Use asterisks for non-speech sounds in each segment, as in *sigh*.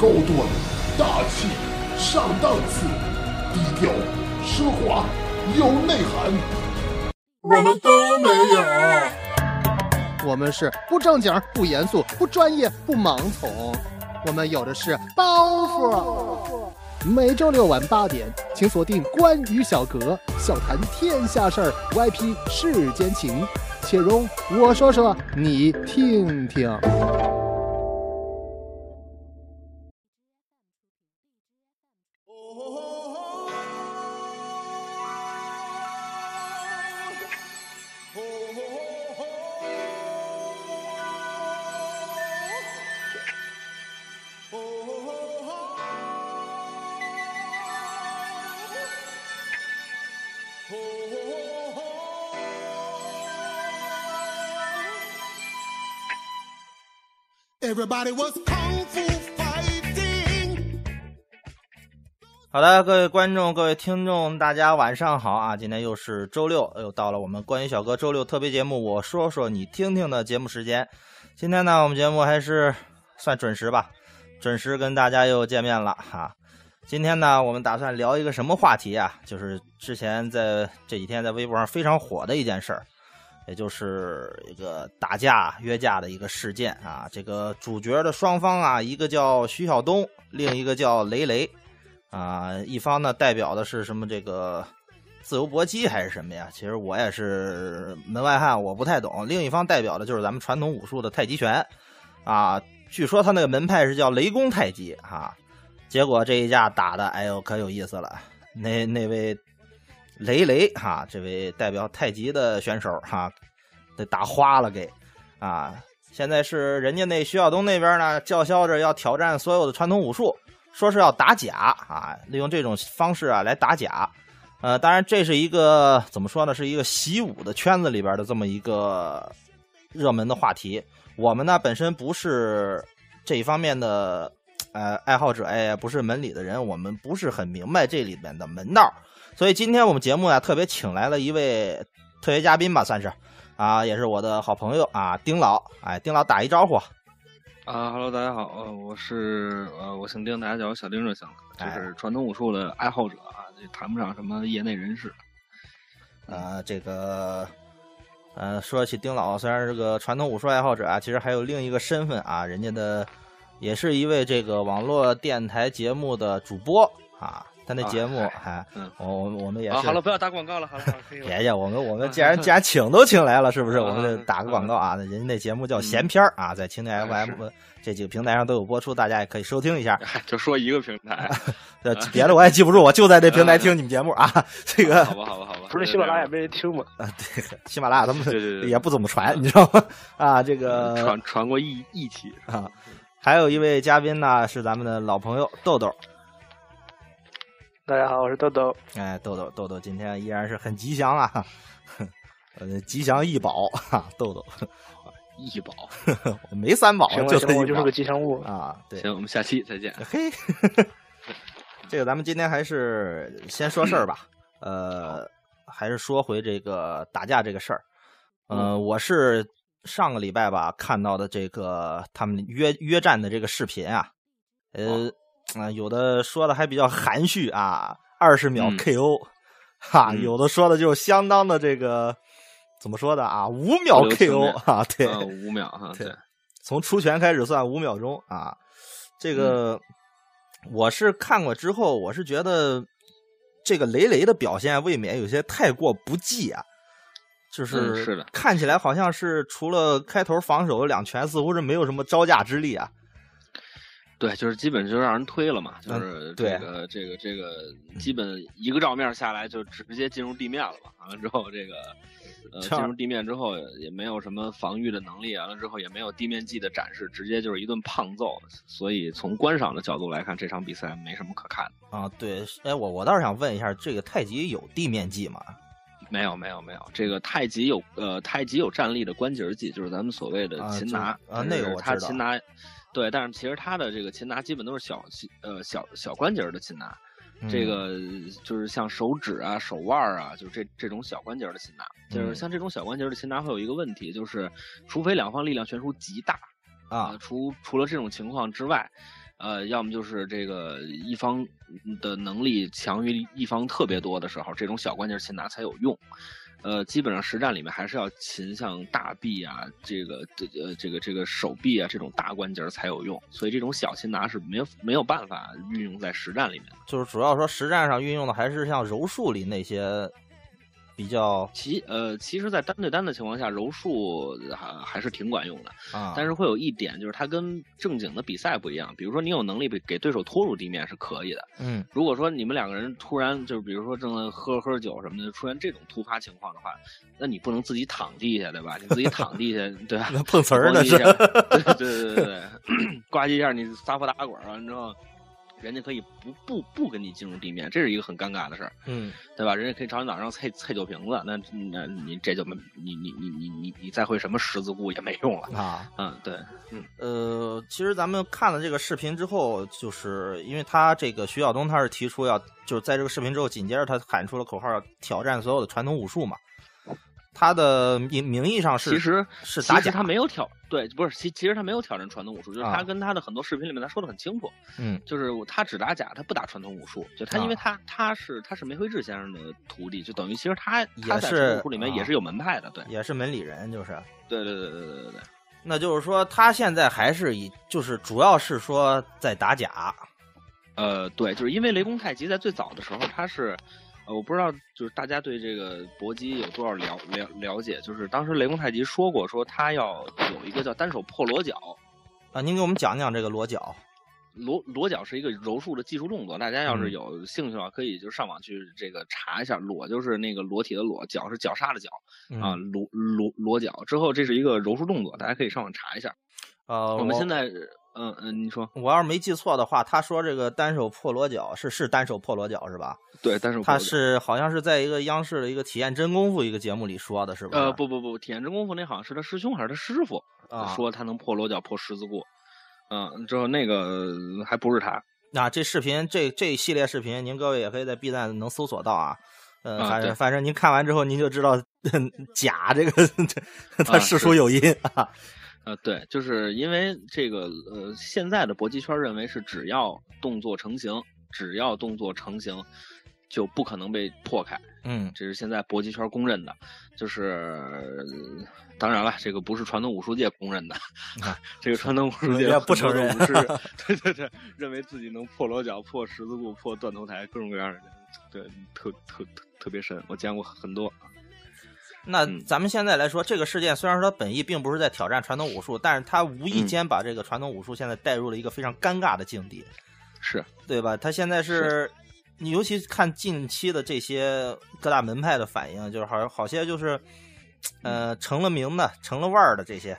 高端、大气、上档次，低调、奢华、有内涵，我们都没有。我们是不正经、不严肃、不专业、不盲从，我们有的是包袱。每周六晚八点，请锁定《关于小格》，笑谈天下事儿，YP 世间情，且容我说说，你听听。Everybody was kung fu fighting. 好的，各位观众、各位听众，大家晚上好啊！今天又是周六，又到了我们关于小哥周六特别节目，我说说你听听的节目时间。今天呢，我们节目还是算准时吧，准时跟大家又见面了哈。今天呢，我们打算聊一个什么话题啊？就是之前在这几天在微博上非常火的一件事儿，也就是一个打架约架的一个事件啊。这个主角的双方啊，一个叫徐晓东，另一个叫雷雷。啊，一方呢代表的是什么？这个自由搏击还是什么呀？其实我也是门外汉，我不太懂。另一方代表的就是咱们传统武术的太极拳，啊，据说他那个门派是叫雷公太极啊。结果这一架打的，哎呦，可有意思了。那那位雷雷哈，这位代表太极的选手哈，得打花了给啊。现在是人家那徐晓东那边呢，叫嚣着要挑战所有的传统武术。说是要打假啊，利用这种方式啊来打假，呃，当然这是一个怎么说呢，是一个习武的圈子里边的这么一个热门的话题。我们呢本身不是这一方面的呃爱好者，哎，不是门里的人，我们不是很明白这里面的门道，所以今天我们节目呢特别请来了一位特别嘉宾吧，算是啊，也是我的好朋友啊，丁老，哎，丁老打一招呼。啊哈喽，大家好，呃，我是呃，我姓丁，大家叫我小丁就行了。就是传统武术的爱好者啊，这谈不上什么业内人士。呃，这个呃，说起丁老，虽然是个传统武术爱好者啊，其实还有另一个身份啊，人家的也是一位这个网络电台节目的主播啊。他那节目还，我我我们也是。好了，不要打广告了，好了，别介，我们我们既然 *laughs* 既然请都请来了，是不是？我们就打个广告啊！人家那节目叫闲篇儿啊，在蜻蜓 FM 这几个平台上都有播出，大家也可以收听一下。*laughs* 就说一个平台，*laughs* 呃，别的我也记不住，我就在那平台听你们节目啊。这个好吧，好吧，好吧，不是喜马拉雅没人听吗？啊，对，喜马拉雅他们也不怎么传，你知道吗？啊，这个传传过一一期啊。还有一位嘉宾呢，是咱们的老朋友豆豆。大家好，我是豆豆。哎，豆豆，豆豆今天依然是很吉祥啊，呃，吉祥易宝哈，豆豆，易宝，没三宝，就我就是个吉祥物啊。对，行，我们下期再见。嘿，这个咱们今天还是先说事儿吧，呃，还是说回这个打架这个事儿。呃，我是上个礼拜吧看到的这个他们约约战的这个视频啊，呃。啊，有的说的还比较含蓄啊，二十秒 KO，哈，有的说的就相当的这个怎么说的啊，五秒 KO 啊，对，五秒哈，对，从出拳开始算五秒钟啊，这个我是看过之后，我是觉得这个雷雷的表现未免有些太过不济啊，就是是的，看起来好像是除了开头防守两拳，似乎是没有什么招架之力啊。对，就是基本就让人推了嘛，嗯就是这个、这个这个，基本一个照面下来就直接进入地面了嘛。完了之后，这个呃进入地面之后也没有什么防御的能力，完了之后也没有地面技的展示，直接就是一顿胖揍。所以从观赏的角度来看，这场比赛没什么可看的啊。对，哎，我我倒是想问一下，这个太极有地面技吗？没有，没有，没有。这个太极有呃太极有站立的关节技，就是咱们所谓的擒拿啊，那个我知道。擒拿。对，但是其实他的这个擒拿基本都是小呃小小关节的擒拿，这个就是像手指啊、手腕啊，就是这这种小关节的擒拿，就是像这种小关节的擒拿会有一个问题，就是除非两方力量悬殊极大啊，除除了这种情况之外，呃，要么就是这个一方的能力强于一方特别多的时候，这种小关节擒拿才有用。呃，基本上实战里面还是要擒向大臂啊，这个这呃这个这个手臂啊这种大关节才有用，所以这种小擒拿是没有没有办法运用在实战里面的。就是主要说实战上运用的还是像柔术里那些比较其呃，其实，在单对单的情况下，柔术还还是挺管用的。啊，但是会有一点，就是它跟正经的比赛不一样。比如说，你有能力给给对手拖入地面是可以的。嗯如果说你们两个人突然就是，比如说正在喝喝酒什么的，出现这种突发情况的话，那你不能自己躺地下，对吧？你自己躺地下，*laughs* 对吧？碰瓷儿那是对对对对对，呱唧一下，你撒泼打滚完之后，人家可以不不不跟你进入地面，这是一个很尴尬的事儿。嗯对吧？人家可以朝你脑上啐啐酒瓶子，那那你这就没你你你你你你再会什么十字固也没用了。啊。嗯，对，嗯呃，其实咱们看了这个视频之后，就是因为他这个徐晓东他是提出要，就是在这个视频之后，紧接着他喊出了口号，要挑战所有的传统武术嘛。他的名名义上是其实是打假，其实他没有挑对，不是其其实他没有挑战传统武术，就是啊他跟他的很多视频里面他说的很清楚，嗯就是他只打假，他不打传统武术。就他啊因为他他是他是梅辉志先生的徒弟，就等于其实他他也是在传统武术里面啊也是有门派的，对也是门里人，就是。对对对对对对对。那就是说，他现在还是以就是主要是说在打假，呃，对，就是因为雷公太极在最早的时候，他是，呃，我不知道，就是大家对这个搏击有多少了了了解？就是当时雷公太极说过，说他要有一个叫单手破裸脚，啊，您给我们讲讲这个裸脚裸裸脚是一个柔术的技术动作，大家要是嗯有兴趣的话，可以就上网去这个查一下。裸就是那个裸体的裸，脚是绞杀的脚啊，嗯裸裸裸脚之后，这是一个柔术动作，大家可以上网查一下。呃，我们现在，嗯嗯，你说我要是没记错的话，他说这个单手破裸脚是是单手破裸脚是吧？对，单手破他是好像是在一个央视的一个体验真功夫一个节目里说的，是吧？呃，不不不，体验真功夫那好像是他师兄还是他师傅。啊，说他能破裸脚、破十字固，嗯，之后那个呃还不是他，那这视频这这一系列视频，您各位也可以在 B 站能搜索到啊。呃，啊对反正反正您看完之后，您就知道 *laughs* 假这个 *laughs* 它啊实属有因啊。呃，对，就是因为这个呃，现在的搏击圈认为是只要动作成型，只要动作成型，就不可能被破开，嗯这是现在搏击圈公认的。就是呃当然了，这个不是传统武术界公认的，*laughs* 这个传统武术界不承认 *laughs* 对对对，认为自己能破裸脚、破十字固、破断头台，各种各样的，对，特特特特别深，我见过很多。那嗯。咱们现在来说，这个事件虽然说它本意并不是在挑战传统武术，但是它无意嗯。间把这个传统武术现在带入了一个非常尴尬的境地，是，对吧？他现在是，你尤其看近期的这些各大门派的反应，就是好好些就是，呃，成了名的、成了腕儿的这些，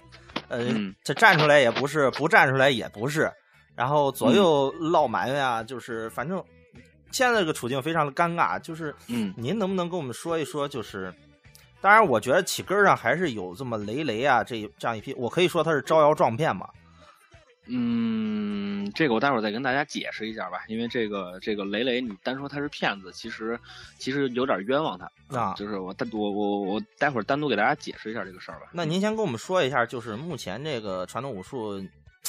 呃，嗯这站出来也不是，不站出来也不是，然后左右落埋怨啊，就是反正现在这个处境非常的尴尬，就是。嗯。您能不能跟我们说一说？就是，当然，我觉得起根儿上还是有这么雷雷啊，这这样一批，我可以说他是招摇撞骗嘛。嗯，这个我待会儿再跟大家解释一下吧，因为这个这个雷雷，你单说他是骗子，其实其实有点冤枉他啊就是我单我我我待会儿单独给大家解释一下这个事儿吧。那您先跟我们说一下，就是目前这个传统武术，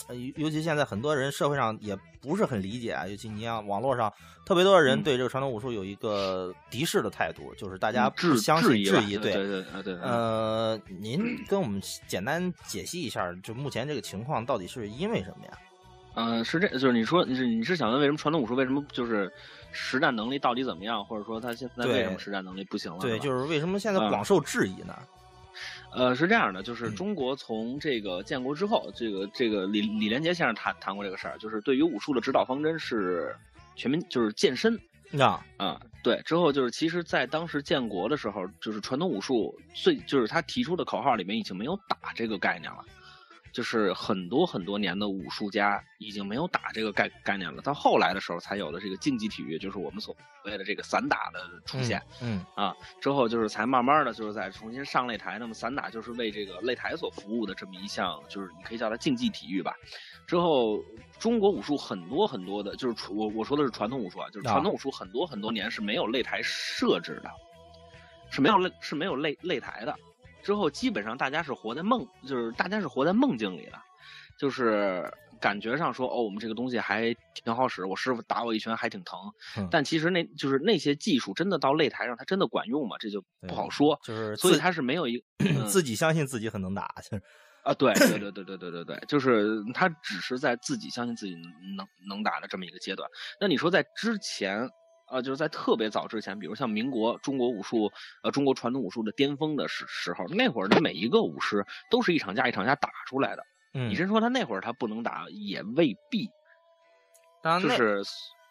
呃尤尤其现在很多人社会上也不是很理解啊，尤其你像网络上特别多的人嗯对这个传统武术有一个敌视的态度，就是大家不相信、质疑质疑，对对对呃，您跟我们简单解析一下，就目前这个情况到底是因为什么呀？嗯，是这，就是你说你是你是想问为什么传统武术为什么就是实战能力到底怎么样，或者说他现在为什么实战能力不行了？对，吧就是为什么现在啊广受质疑呢？呃，是这样的，就是嗯中国从这个建国之后，这个这个李李连杰先生谈谈过这个事儿，就是对于武术的指导方针是全民就是健身啊，啊，对。之后就是其实，在当时建国的时候，就是传统武术最就是他提出的口号里面已经没有打这个概念了。就是很多很多年的武术家已经没有打这个概概念了，到后来的时候才有了这个竞技体育，就是我们所谓的这个散打的出现。嗯，啊，之后就是才慢慢的就是在重新上擂台，那么散打就是为这个擂台所服务的这么一项，就是你可以叫它竞技体育吧。之后中国武术很多很多的，就是我我说的是传统武术啊，就是啊传统武术很多很多年是没有擂台设置的，是没有擂是没有擂擂台的。之后基本上大家是活在梦，就是大家是活在梦境里的，就是感觉上说哦，我们这个东西还挺好使，我师傅打我一拳还挺疼，嗯但其实那就是那些技术真的到擂台上，它真的管用吗？这就不好说。就是所以自他是没有一 *clears throat* 嗯自己相信自己很能打，就是啊，对对对对对对对对，就是他只是在自己相信自己能能打的这么一个阶段。那你说在之前，呃，就是在特别早之前，比如像民国中国武术，呃，中国传统武术的巅峰的时时候，那会儿的每一个武师都是一场架一场架打出来的。嗯你，真说他那会儿他不能打，也未必，当然就是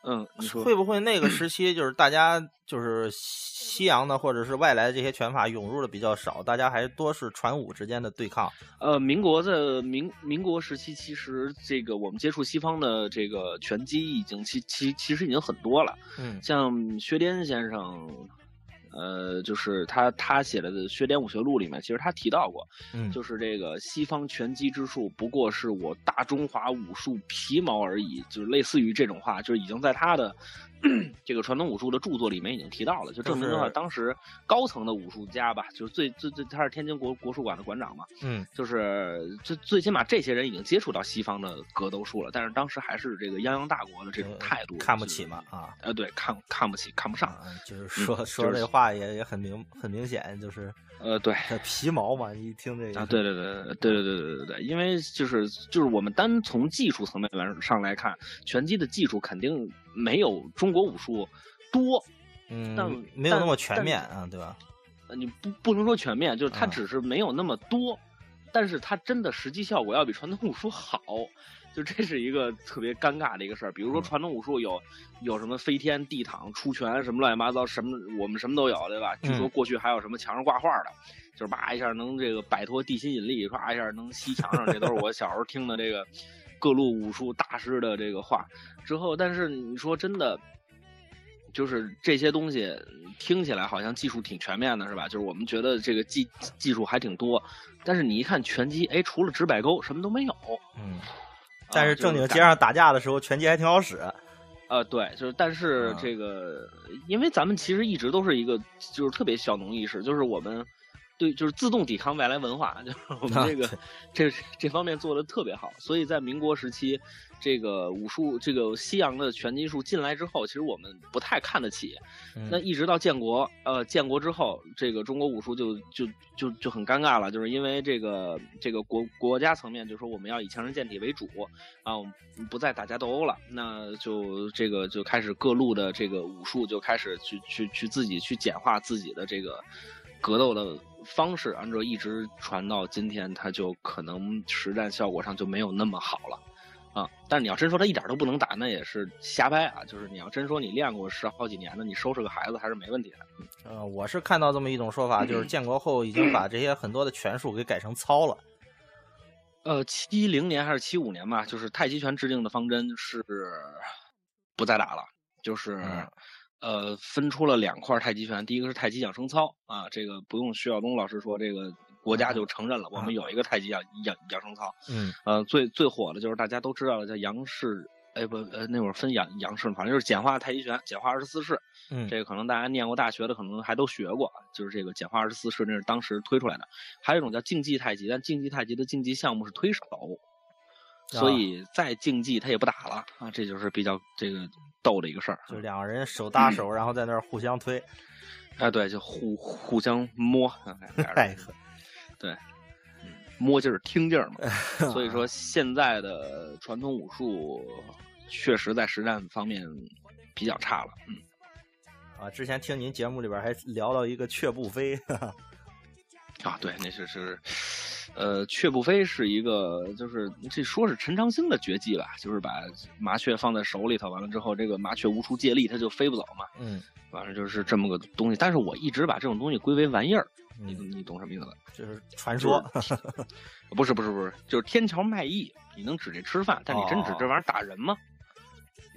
嗯，你说会不会那个 *clears throat* 时期就是大家就是西洋的或者是外来的这些拳法涌入的比较少，大家还多是传武之间的对抗。呃，民国的民民国时期，其实这个我们接触西方的这个拳击已经其其其实已经很多了。嗯像薛颠先生，呃，就是他他写的《薛点武学录》里面，其实他提到过，嗯，就是这个西方拳击之术不过是我大中华武术皮毛而已，就是类似于这种话，就是已经在他的 *clears throat* 这个传统武术的著作里面已经提到了，就证明的话，当时高层的武术家吧，就是最最最他是天津国国术馆的馆长嘛，嗯就是最最起码这些人已经接触到西方的格斗术了，但是当时还是这个泱泱大国的这种态度，呃看不起嘛，啊。呃，对，看看不起，看不上，啊，就是说、嗯说这话也也很明很明显，就是呃，对。皮毛嘛，一听这个啊，对对对对对对对对对对，因为就是就是我们单从技术层面来上来看，拳击的技术肯定没有中国武术多，嗯但，没有那么全面啊，对吧？呃你不不能说全面，就是它嗯只是没有那么多，但是它真的实际效果要比传统武术好，就这是一个特别尴尬的一个事儿。比如说嗯传统武术有有什么飞天、地躺、出拳什么乱七八糟，什么我们什么都有，对吧？据说嗯过去还有什么墙上挂画的，就是叭一下能这个摆脱地心引力，唰一下能吸墙上，这都是我小时候听的这个各路武术大师的这个话。之后，但是你说真的。就是这些东西听起来好像技术挺全面的，是吧？就是我们觉得这个技技术还挺多，但是你一看拳击，哎，除了直摆钩什么都没有。嗯，但是正经街上打架的时候，拳击还挺好使。呃，对，就是但是啊这个，因为咱们其实一直都是一个就是特别小农意识，就是我们对就是自动抵抗外来文化，*laughs* 就是我们啊这个、这这方面做的特别好，所以在民国时期，这个武术这个西洋的拳击术进来之后，其实我们不太看得起。那嗯一直到建国，呃，建国之后，这个中国武术就就就就很尴尬了，就是因为这个这个国国家层面就说我们要以强身健体为主啊，我们不再打架斗殴了，那就这个就开始各路的这个武术就开始去去去自己去简化自己的这个格斗的方式，按照一直传到今天，它就可能实战效果上就没有那么好了。啊，但是你要真说它一点都不能打，那也是瞎掰啊。就是你要真说你练过十好几年的，你收拾个孩子还是没问题的。呃，我是看到这么一种说法，就是 *clears throat* 建国后已经把这些很多的拳术给改成操了。呃，七零年还是七五年吧，就是太极拳制定的方针是不再打了，就是、嗯呃分出了两块太极拳，第一个是太极养生操啊，这个不用徐晓东老师说，这个国家就承认了，我们有一个太极养养养生操。嗯呃，最最火的就是大家都知道的叫杨氏，哎不呃那会儿分杨杨氏，反正就是简化太极拳，简化二十四式。嗯，这个可能大家念过大学的，可能还都学过，就是这个简化二十四式，那是当时推出来的。还有一种叫竞技太极，但竞技太极的竞技项目是推手，所以再竞技他也不打了啊，这就是比较这个逗的一个事儿。就两个人手搭手，*clears throat* 然后在那儿互相推。哎，对，就互互相摸，对，嗯摸劲儿听劲儿嘛。*laughs* 所以说，现在的传统武术确实在实战方面比较差了。嗯，啊，之前听您节目里边还聊到一个雀步飞，啊，对，那是是，呃，雀不飞是一个，就是这说是陈长兴的绝技吧，就是把麻雀放在手里头，完了之后，这个麻雀无处借力，它就飞不走嘛。嗯，完了就是这么个东西，但是我一直把这种东西归为玩意儿，你嗯你懂什么意思吧？就是传说。*laughs* 不是不是不是，就是天桥卖艺，你能指这吃饭，但你真指这玩意儿打人吗？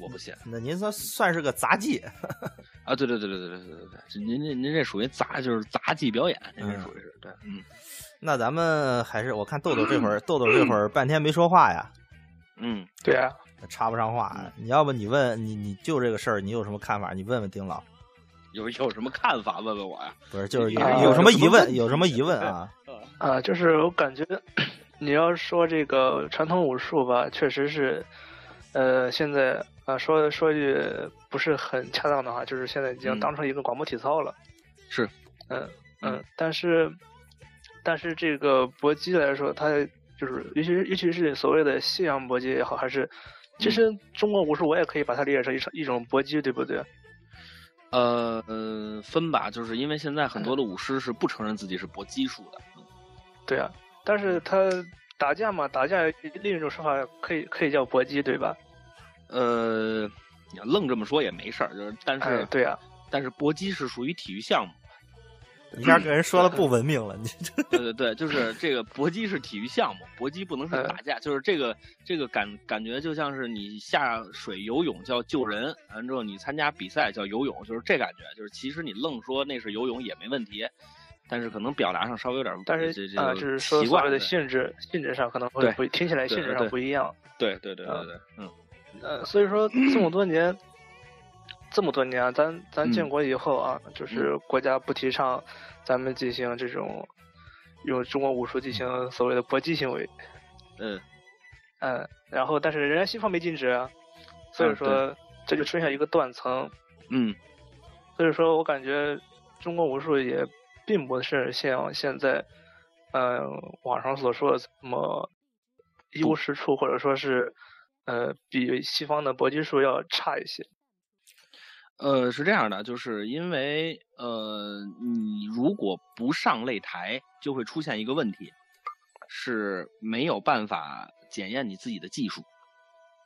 我不信那您说算是个杂技？*laughs* 啊！对对对对对对对对对，这您这您这属于杂，就是杂技表演，您这嗯属于是对，嗯那咱们还是我看豆豆这会儿，豆豆这会儿半天没说话呀，嗯。对啊，插不上话。你要不你问你你就这个事儿，你有什么看法？你问问丁老，有有什么看法？问问我呀。不是就是有啊有什么疑问？有什么疑问啊？*laughs* 啊，就是我感觉你要说这个传统武术吧，确实是，呃，现在啊，说说句不是很恰当的话，就是现在已经嗯当成一个广播体操了。是，嗯嗯嗯，但是但是这个搏击来说，它就是尤其是尤其是所谓的西洋搏击也好，还是其实中国武术我也可以把它理解成一种一种搏击，对不对？呃呃，分吧，就是因为现在很多的武师是不承认自己是搏击术的。对啊，但是他打架嘛，打架另一种说法可以可以叫搏击，对吧？呃，你要愣这么说也没事儿，就是但是、哎，对啊，但是搏击是属于体育项目。一下跟人说了不文明了，你这对对对，就是这个搏击是体育项目，搏击不能是打架，就是这个这个感感觉就像是你下水游泳叫救人，完之后你参加比赛叫游泳，就是这感觉，就是其实你愣说那是游泳也没问题，但是可能表达上稍微有点，但是这这啊，就是说所谓的性质性质上可能会对不听起来性质上不一样。对对对对对，嗯呃，所以说这么多年，这么多年啊，咱咱建嗯。国以后啊，就是国家不提倡咱们进行这种用中国武术进行所谓的搏击行为，嗯。嗯，然后但是人家西方没禁止啊，所以嗯说这就出现一个断层，嗯。所以说我感觉中国武术也并不是像现在，呃，网上所说的这么一无是处，或者说是，呃，比西方的搏击术要差一些。呃，是这样的，就是因为呃，你如果不上擂台，就会出现一个问题，是没有办法检验你自己的技术。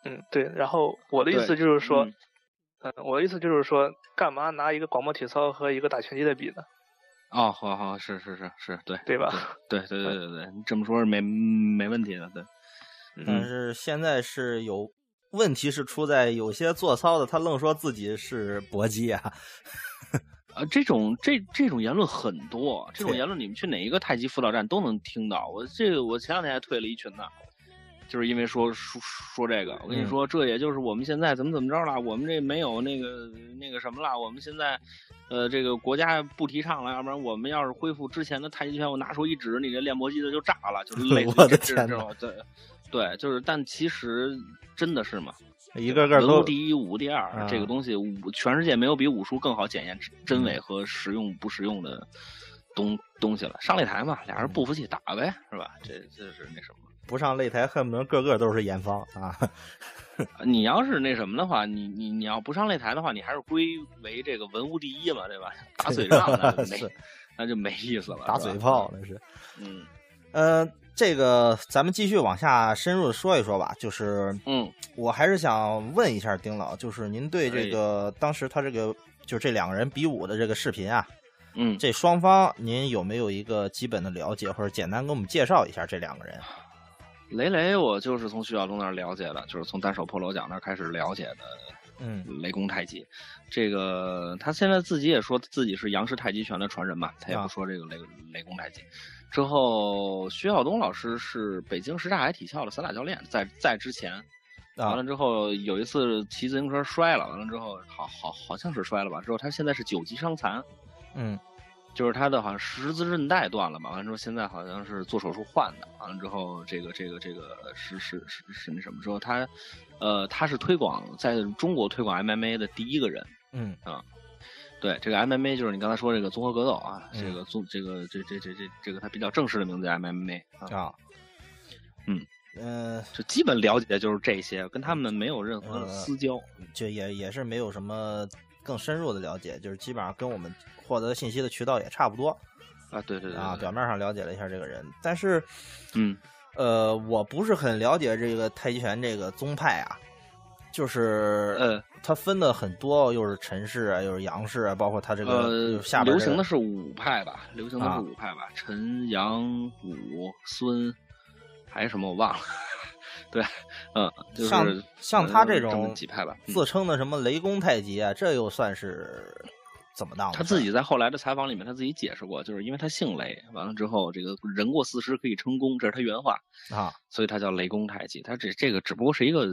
嗯，对。然后我的意思就是说，嗯嗯、我的意思就是说，干嘛拿一个广播体操和一个打拳击的比呢？哦，好好，是是是是，对对吧？对对对对对，你这么说是没没问题的，对。但是现在是有问题，是出在有些做操的他愣说自己是搏击啊，啊，*laughs* 这种这这种言论很多，这种言论你们去哪一个太极辅导站都能听到。我这个我前两天还退了一群呢，就是因为说说说这个。我跟你嗯说，这也就是我们现在怎么怎么着了，我们这没有那个那个什么了，我们现在呃这个国家不提倡了，要不然我们要是恢复之前的太极拳，我拿出一指，你这练搏击的就炸了，就是 *laughs* 类似于我的这种对对，就是但其实真的是嘛？一个个都第一，武第二，啊这个东西武全世界没有比武术更好检验真嗯伪和实用不实用的东东西了。上擂台嘛，俩人不服气打呗，是吧？这这是那什么？不上擂台，恨不得个个都是严方啊。你要是那什么的话，你你你要不上擂台的话，你还是归为这个文无第一嘛，对吧？打嘴仗那 *laughs* 是那就没意思了，打嘴炮，那是。嗯呃，这个咱们继续往下深入的说一说吧。就是嗯我还是想问一下丁老，就是您对这个当时他这个就这两个人比武的这个视频啊，嗯，这双方您有没有一个基本的了解，或者简单给我们介绍一下这两个人？雷雷我就是从徐晓东那儿了解的，就是从单手破楼奖那儿开始了解的。嗯雷公太极，这个他现在自己也说自己是杨氏太极拳的传人嘛，他也啊不说这个雷雷公太极。之后，徐晓东老师是北京什刹海体校的散打教练，在在之前，完啊了之后有一次骑自行车摔了，完了之后好好好像是摔了吧，之后他现在是九级伤残，嗯就是他的好像十字韧带断了嘛，完了之后现在好像是做手术换的，完了之后这个这个这个是是是是那什么之后他，呃他是推广在中国推广 MMA 的第一个人。嗯对，这个 MMA 就是你刚才说这个综合格斗啊，嗯这个综这个这这这这这个它比较正式的名字叫 MMA 啊，啊。嗯嗯、就基本了解就是这些，跟他们没有任何私交。就也也是没有什么更深入的了解，就是基本上跟我们获得信息的渠道也差不多啊，对对对啊，表面上了解了一下这个人，但是嗯。呃，我不是很了解这个太极拳这个宗派啊，就是呃它分的很多，又是陈氏啊，又是杨氏啊，包括它这个呃下，边流这个行的是五派吧，流行的啊是五派吧，陈杨武孙，还有什么我忘了。*laughs* 对，嗯，就是像像他这呃种几派吧，嗯自称的什么雷公太极啊，这又算是怎么当的？他自己在后来的采访里面，他自己解释过，就是因为他姓雷，完了之后这个人过四十可以称公，这是他原话，啊，所以他叫雷公太极。他这这个只不过是一个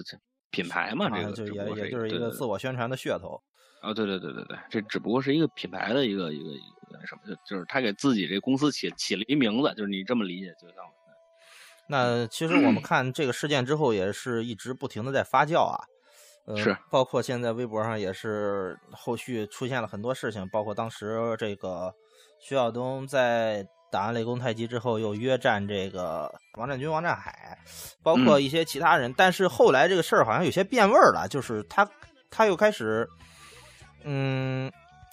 品牌嘛，这个啊就也也就是一个自我宣传的噱头。啊，对对对对对，这只不过是一个品牌的一个一个一个那什么，就就是他给自己这公司起起了一名字，就是你这么理解就行了。那其实我们看这个事件之后，也是一直不停的在发酵啊。呃，是，包括现在微博上也是后续出现了很多事情，包括当时这个徐晓东在打完雷公太极之后又约战这个王占军、王占海，包括一些其他人，但是后来这个事儿好像有些变味儿了，就是他他又开始，嗯，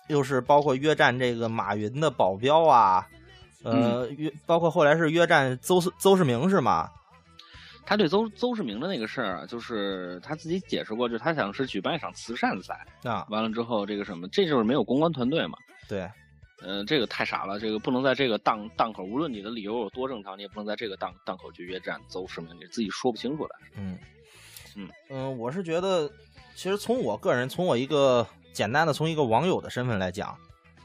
又是包括约战这个马云的保镖啊，呃，约包括后来是约战邹邹市明是吗？他对邹邹市明的那个事儿，就是他自己解释过，就是他想是举办一场慈善赛啊，完了之后这个什么，这就是没有公关团队嘛。对，呃，这个太傻了，这个不能在这个档档口，无论你的理由有多正常，你也不能在这个档档口去约战邹市明，你自己说不清楚的。嗯嗯嗯，我是觉得，其实从我个人，从我一个简单的从一个网友的身份来讲。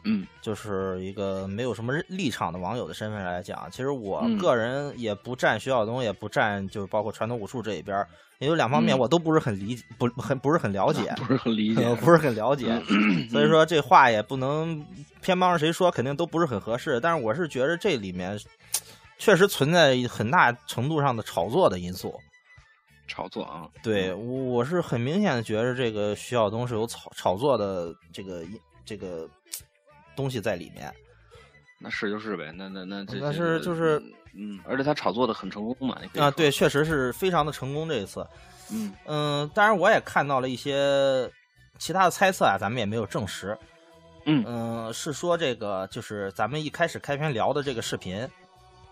嗯，就是一个没有什么立场的网友的身份来讲，其实我嗯个人也不站徐晓东，也不站就是包括传统武术这一边，也有两方面我都不是很理不很不是很了解，*laughs* 不是很理解，不是很了解，所以说这话也不能偏帮着谁说，肯定都不是很合适。但是我是觉得这里面确实存在很大程度上的炒作的因素。炒作啊，对，我是很明显的觉得这个徐晓东是有炒炒作的这个这个。东西在里面，那是就是呗，那那那这但是就是嗯，而且他炒作的很成功嘛，啊，对，确实是非常的成功这一次，嗯。嗯，当然我也看到了一些其他的猜测啊，咱们也没有证实，嗯。嗯，是说这个就是咱们一开始开篇聊的这个视频，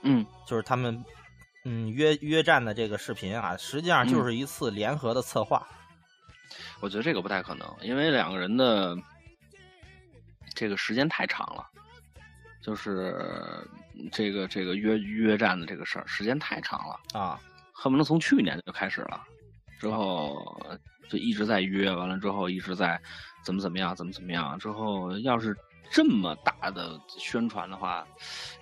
嗯，就是他们嗯约约战的这个视频啊，实际上就是一次联合的策划，我觉得这个不太可能，因为两个人的。这个时间太长了，就是这个这个约约战的这个事儿时间太长了啊，恨不得从去年就开始了，之后就一直在约，完了之后一直在怎么怎么样，怎么怎么样，之后要是这么大的宣传的话，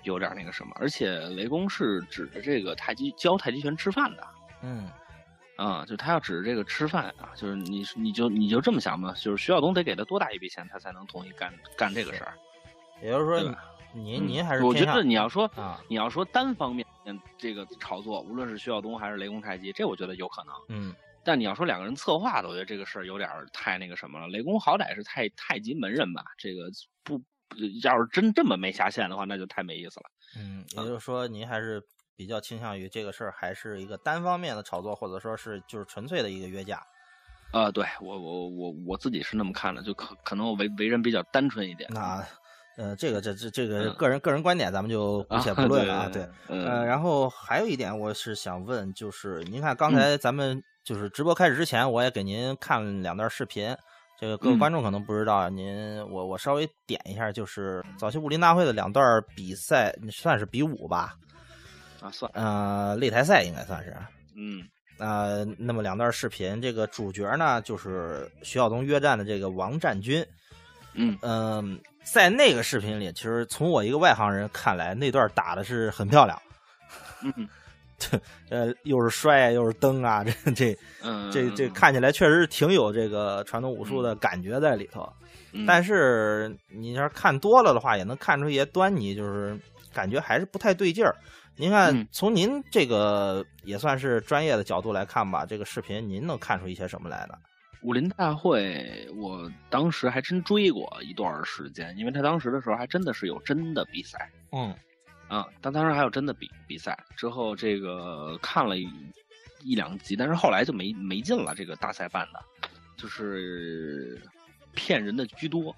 有点那个什么，而且雷公是指着这个太极教太极拳吃饭的，嗯。啊，就他要指着这个吃饭啊，就是你你就你就这么想吧，就是徐晓东得给他多大一笔钱，他才能同意干干这个事儿？也就是说，您您还是我觉得你要说啊，你要说单方面这个炒作，无论是徐晓东还是雷公太极，这我觉得有可能。嗯，但你要说两个人策划的，我觉得这个事儿有点太那个什么了。雷公好歹是太太极门人吧，这个不要是真这么没下线的话，那就太没意思了。嗯，也就是说您还是。比较倾向于这个事儿还是一个单方面的炒作，或者说是就是纯粹的一个约架。呃，对我我我我自己是那么看的，就可可能我为为人比较单纯一点。那呃，这个这这这个个人、个人观点，咱们就姑且不论了啊。对，呃，然后还有一点，我是想问，就是您看刚才咱们就是直播开始之前，我也给您看两段视频，这个各位观众可能不知道，您我我稍微点一下，就是早期武林大会的两段比赛，算是比武吧。啊，算，呃，擂台赛应该算是，嗯，呃，那么两段视频，这个主角呢就是徐晓东约战的这个王占军，嗯。嗯，在那个视频里，其实从我一个外行人看来，那段打的是很漂亮，*laughs* 嗯，呃，又是摔又是蹬啊，这这，嗯，这这看起来确实是挺有这个传统武术的感觉在里头，嗯、但是你要是看多了的话，也能看出一些端倪，就是感觉还是不太对劲儿。您看，从您这个也算是专业的角度来看吧，这个视频您能看出一些什么来呢？武林大会，我当时还真追过一段时间，因为他当时的时候还真的是有真的比赛，嗯，啊，他当时还有真的比比赛。之后这个看了一两集，但是后来就没没劲了。这个大赛办的，就是骗人的居多，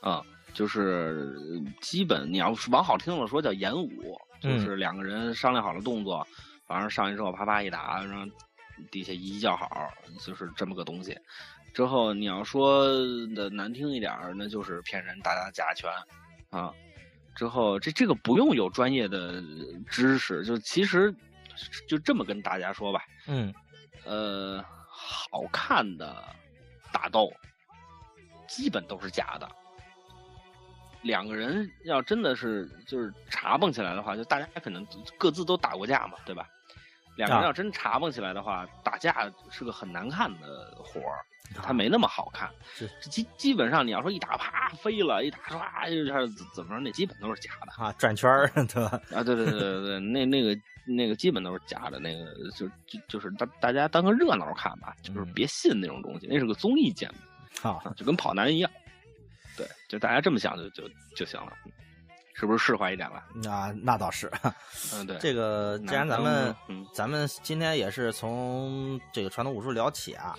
啊。就是基本你要是往好听了说叫演武，就是两个人商量好了动作，完了上去之后啪啪一打，让底下一叫好，就是这么个东西。之后你要说的难听一点，那就是骗人打打假拳啊。之后这这个不用有专业的知识，就其实就这么跟大家说吧，嗯，呃，好看的打斗基本都是假的。两个人要真的是就是查蹦起来的话，就大家可能各自都打过架嘛，对吧？两个人要真查蹦起来的话，打架是个很难看的活儿，它没那么好看。是基基本上你要说一打啪飞了，一打唰就是怎么着，那基本都是假的啊，转圈儿 *laughs* 对吧？啊，对对对对对，那那个那个基本都是假的，那个就就就是大大家当个热闹看吧，就是别信那种东西，那是个综艺节目啊，就跟跑男一样。对，就大家这么想就就就行了。是不是释怀一点了？啊，那倒是。*laughs* 嗯，对，这个既然咱们咱们今天也是从这个传统武术聊起啊，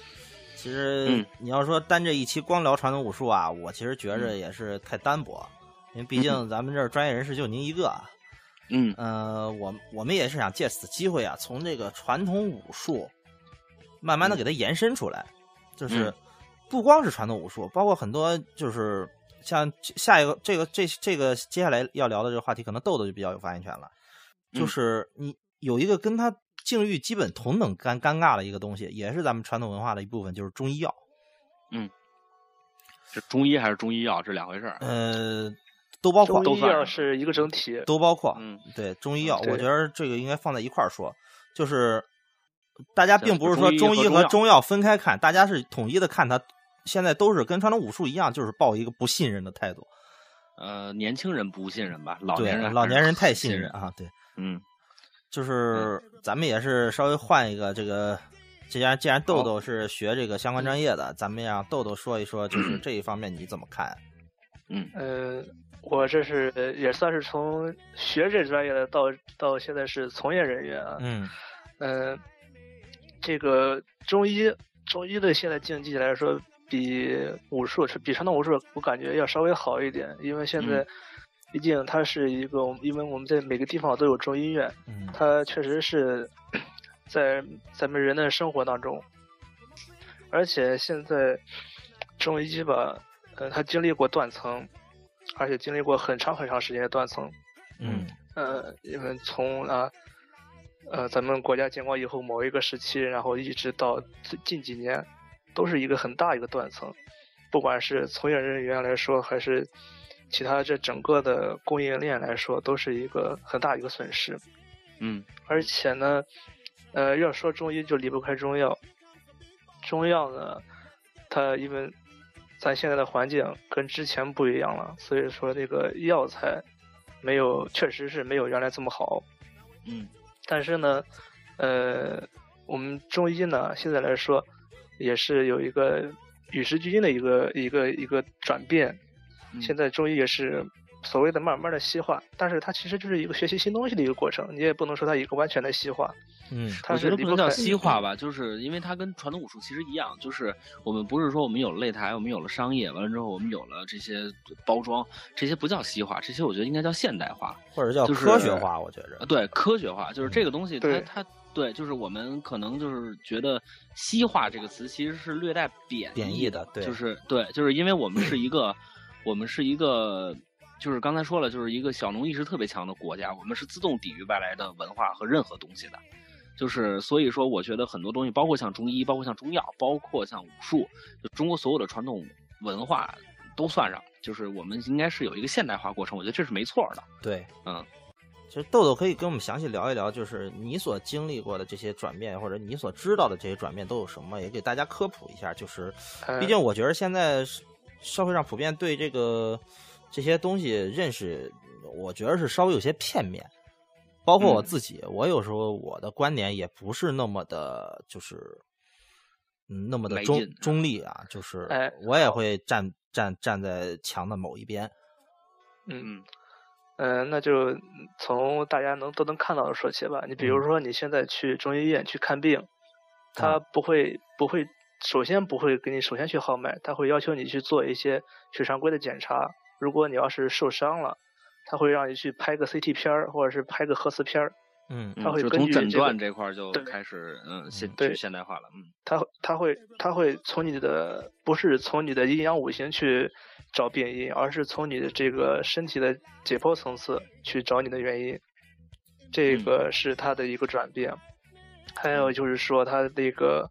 其实你要说单这一期光聊传统武术啊，我其实觉着也是太单薄，因为毕竟咱们这儿专业人士就您一个。嗯，呃，我我们也是想借此机会啊，从这个传统武术慢慢的给它延伸出来，就是不光是传统武术，包括很多就是。像下一个这个这这个接下来要聊的这个话题，可能豆豆就比较有发言权了。就是你有一个跟他境遇基本同等尴尴尬的一个东西，也是咱们传统文化的一部分，就是中医药。嗯，是中医还是中医药？这两回事儿。呃，都包括。中医药是一个整体，都包括。嗯，对，中医药，我觉得这个应该放在一块儿说。就是大家并不是说中医和中药分开看，大家是统一的看它。现在都是跟传统武术一样，就是抱一个不信任的态度。呃，年轻人不信任吧，老年人老年人太信任啊。对，嗯，就是咱们也是稍微换一个这个，既然既然豆豆是学这个相关专业的，咱们让豆豆说一说，就是这一方面你怎么看？嗯呃，我这是也算是从学这专业的到到现在是从业人员啊。嗯嗯，这个中医中医的现在竞技来说。比武术是比传统武术，我感觉要稍微好一点，因为现在，毕竟它是一个，因为我们在每个地方都有中医院，它确实是在咱们人的生活当中，而且现在中医吧，呃，它经历过断层，而且经历过很长很长时间的断层，嗯，呃，因为从啊，呃，咱们国家建国以后某一个时期，然后一直到近几年。都是一个很大一个断层，不管是从业人员来说，还是其他这整个的供应链来说，都是一个很大一个损失。嗯，而且呢，呃，要说中医就离不开中药。中药呢，它因为咱现在的环境跟之前不一样了，所以说那个药材没有，确实是没有原来这么好。嗯，但是呢，呃，我们中医呢，现在来说。也是有一个与时俱进的一个一个一个转变，现在中医也是所谓的慢慢的西化，但是它其实就是一个学习新东西的一个过程，你也不能说它一个完全的西化。嗯，我觉得不能叫西化吧，就是因为它跟传统武术其实一样，就是我们不是说我们有了擂台，我们有了商业，完了之后我们有了这些包装，这些不叫西化，这些我觉得应该叫现代化，或者叫科学化。我觉着，对，科学化就是这个东西，它它。对，就是我们可能就是觉得“西化”这个词其实是略带贬贬义的，对，就是对，就是因为我们是一个，我们是一个，就是刚才说了，就是一个小农意识特别强的国家，我们是自动抵御外来的文化和任何东西的，就是所以说，我觉得很多东西，包括像中医，包括像中药，包括像武术，就中国所有的传统文化都算上，就是我们应该是有一个现代化过程，我觉得这是没错的。对，嗯。其实豆豆可以跟我们详细聊一聊，就是你所经历过的这些转变，或者你所知道的这些转变都有什么，也给大家科普一下。就是，毕竟我觉得现在社会上普遍对这个这些东西认识，我觉得是稍微有些片面。包括我自己，我有时候我的观点也不是那么的，就是嗯那么的中中立啊，就是我也会站站站在墙的某一边。嗯。嗯，那就从大家能都能看到的说起吧。你比如说，你现在去中医院去看病，他不会不会，首先不会给你首先去号脉，他会要求你去做一些血常规的检查。如果你要是受伤了，他会让你去拍个 CT 片儿，或者是拍个核磁片儿。嗯，他会从诊断这块就开始嗯现对现代化了。嗯，他他会他会从你的不是从你的阴阳五行去找病因，而是从你的这个身体的解剖层次去找你的原因。这个是他的一个转变。还有就是说他那个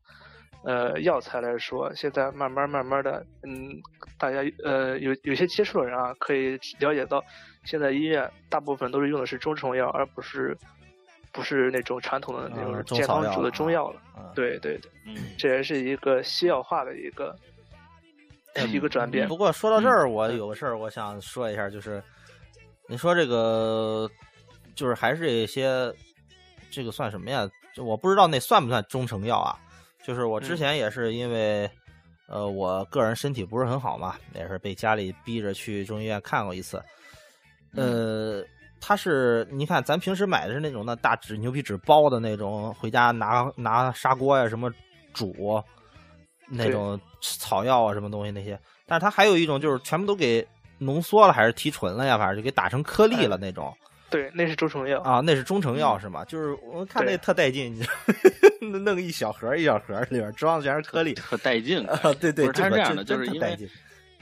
呃药材来说，现在慢慢慢慢的嗯，大家呃有有些接触的人啊，可以了解到，现在医院大部分都是用的是中成药，而不是。不是那种传统的那种健康主的中药了。嗯对对对，嗯这也是一个西药化的一个一个转变不。过说到这儿，我有个事儿我想说一下，就是你说这个，就是还是这些，这个算什么呀？就我不知道那算不算中成药啊？就是我之前也是因为，呃，我个人身体不是很好嘛，也是被家里逼着去中医院看过一次。呃，它是你看咱平时买的是那种那大纸牛皮纸包的那种，回家拿拿砂锅呀什么煮那种草药啊什么东西那些，但是它还有一种就是全部都给浓缩了还是提纯了呀，反正就给打成颗粒了那种。对，那是中成药。啊，那是中成药是吗？就是我看那特带劲，你知道弄 *laughs* 弄一小盒一小盒里边装的全是颗粒特带劲。啊，对对，不是这样的，就是因为真特带劲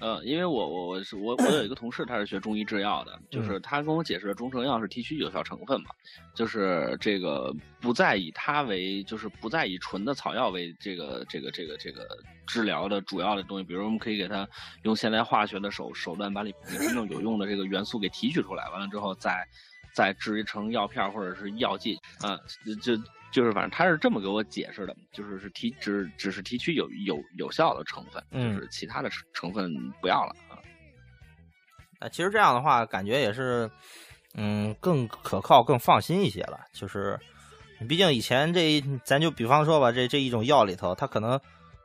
呃，因为我我我是我我有一个同事，他是学中医制药的，嗯就是他跟我解释中成药是提取有效成分嘛，就是这个不再以它为，就是不再以纯的草药为这个这个这个这个治疗的主要的东西，比如我们可以给它用现代化学的手手段把里面真正有用的这个元素给提取出来，完了之后再再制成药片或者是药剂。啊，就就是反正他是这么给我解释的，就是是提只只是提取有有有效的成分，嗯就是其他的成成分不要了啊。那其实这样的话，感觉也是，嗯，更可靠、更放心一些了。就是，毕竟以前这一，咱就比方说吧，这这一种药里头，它可能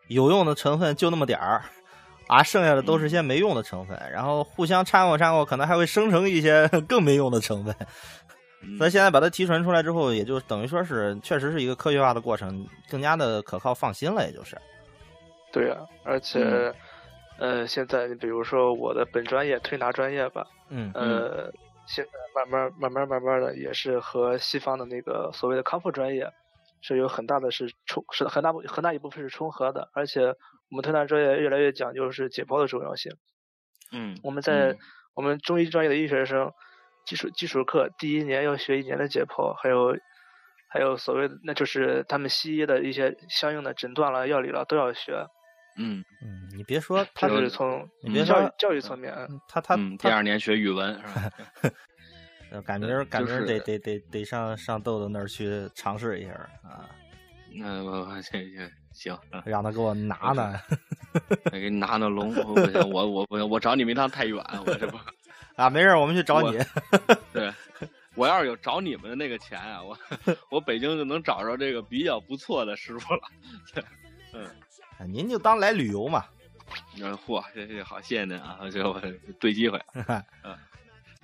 有用的成分就那么点儿，啊，剩下的都是些没用的成分，然后互相掺和掺和，可能还会生成一些 *laughs* 更没用的成分。嗯。所以现在把它提纯出来之后，也就等于说是，确实是一个科学化的过程，更加的可靠、放心了，也就是。对啊，而且，嗯。呃，现在你比如说我的本专业推拿专业吧，嗯。呃，现在慢慢慢慢慢慢的也是和西方的那个所谓的康复专业是有很大的是重是很大部很大一部分是重合的，而且我们推拿专业越来越讲究是解剖的重要性。嗯。我们在、嗯。我们中医专业的医学生基础基础课第一年要学一年的解剖，还有还有所谓的那就是他们西医的一些相应的诊断了、药理了都要学，嗯嗯，你别说，他就是是从你别教育说教育层面。他他嗯，第二年学语文是吧？呃赶明儿赶明儿就是得得得得上上豆豆那儿去尝试一下啊，那我我行行行，嗯让他给我拿拿再 *laughs* 给你拿拿龙，我不行，我我我我找你们一趟太远，我这不 *laughs* 啊，没事，我们去找你。*laughs* *laughs* 对。我要是有找你们的那个钱啊，我我北京就能找着这个比较不错的师傅了。嗯您就当来旅游嘛。嗯，嚯，这这好，谢谢您啊，这我对机会。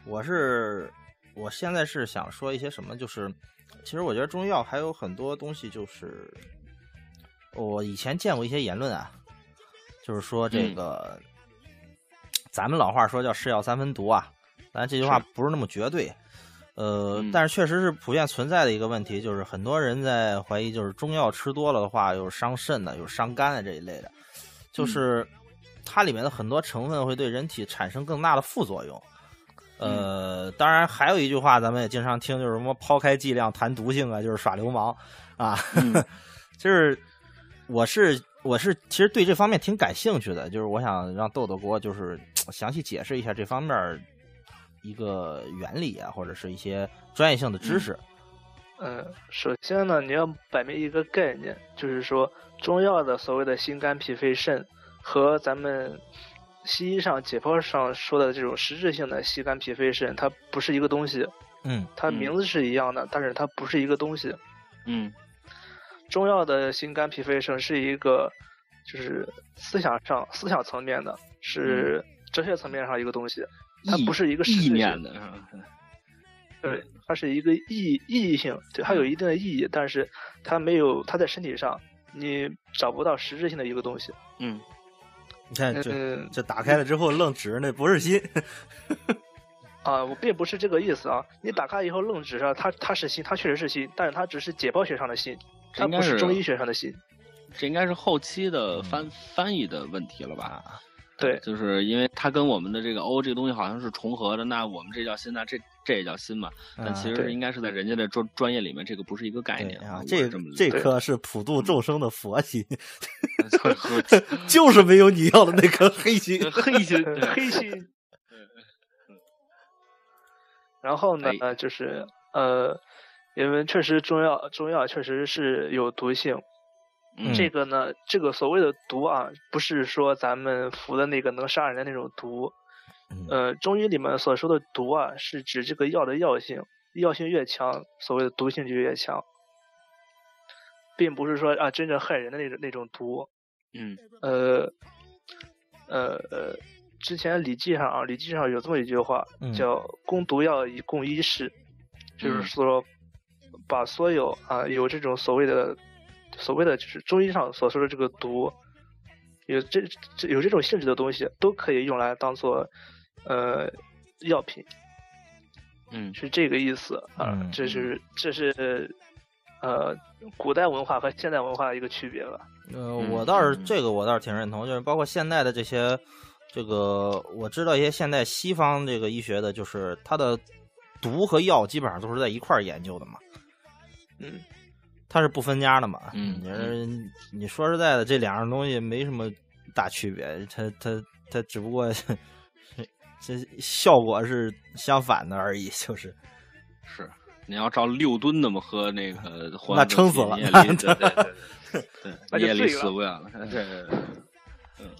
我是我现在是想说一些什么，就是其实我觉得中医药还有很多东西，就是我以前见过一些言论啊，就是说这个、咱们老话说叫是药三分毒啊，当然这句话不是那么绝对。呃，嗯但是确实是普遍存在的一个问题，就是很多人在怀疑，就是中药吃多了的话，有伤肾的，有伤肝的这一类的，就是它里面的很多成分会对人体产生更大的副作用。呃，当然还有一句话，咱们也经常听，就是什么抛开剂量谈毒性啊，就是耍流氓啊。*laughs* 就是我是我是其实对这方面挺感兴趣的，就是我想让豆豆给我就是详细解释一下这方面一个原理啊，或者是一些专业性的知识。嗯，首先呢，你要摆明一个概念，就是说中药的所谓的心肝脾肺肾和咱们西医上解剖上说的这种实质性的心肝脾肺肾，它不是一个东西。嗯它名字是一样的，但是它不是一个东西。嗯中药的心肝脾肺肾是一个，就是思想上思想层面的，是哲学层面上一个东西，它不是一个实质意性念的？对，它是一个意意义性，对，它有一定的意义，但是它没有，它在身体上你找不到实质性的一个东西。嗯你看这嗯这打开了之后愣指那不是心。啊，我并不是这个意思啊。你打开以后愣指上，它它是心，它确实是心，但是它只是解剖学上的心，它不是中医学上的心。这应该是后期的翻翻译的问题了吧？对，就是因为它跟我们的这个欧这个东西好像是重合的，那我们这叫心，那这这也叫心嘛？但其实对应该是在人家的专专业里面，这个不是一个概念，啊这是这这颗是普度众生的佛心 *laughs* *laughs* 就是没有你要的那颗黑心。*laughs* 黑心黑心。然后呢，哎就是呃，因为确实中药中药确实是有毒性。嗯这个呢，这个所谓的毒啊，不是说咱们服的那个能杀人的那种毒。嗯呃，中医里面所说的毒啊，是指这个药的药性，药性越强，所谓的毒性就越强，并不是说啊真正害人的那种那种毒。嗯呃，呃呃，之前《礼记》上啊，《礼记》上有这么一句话，嗯叫“攻毒药以供医事”，就是嗯说，把所有啊有这种所谓的所谓的就是中医上所说的这个毒，有这这有这种性质的东西，都可以用来当做呃药品，嗯。是这个意思啊。嗯这是这是呃古代文化和现代文化的一个区别吧。呃，嗯我倒是嗯。这个我倒是挺认同，就是包括现在的这些，这个我知道一些现代西方这个医学的，就是它的毒和药基本上都是在一块儿研究的嘛，嗯，它是不分家的嘛。嗯你是你说实在的，这两样东西没什么大区别，它它它只不过这效果是相反的而已，就是。是。你要照六吨那么喝那个 *laughs* 那撑死了 *laughs* 对对对对对，那你也离就醉死不远了。对对对，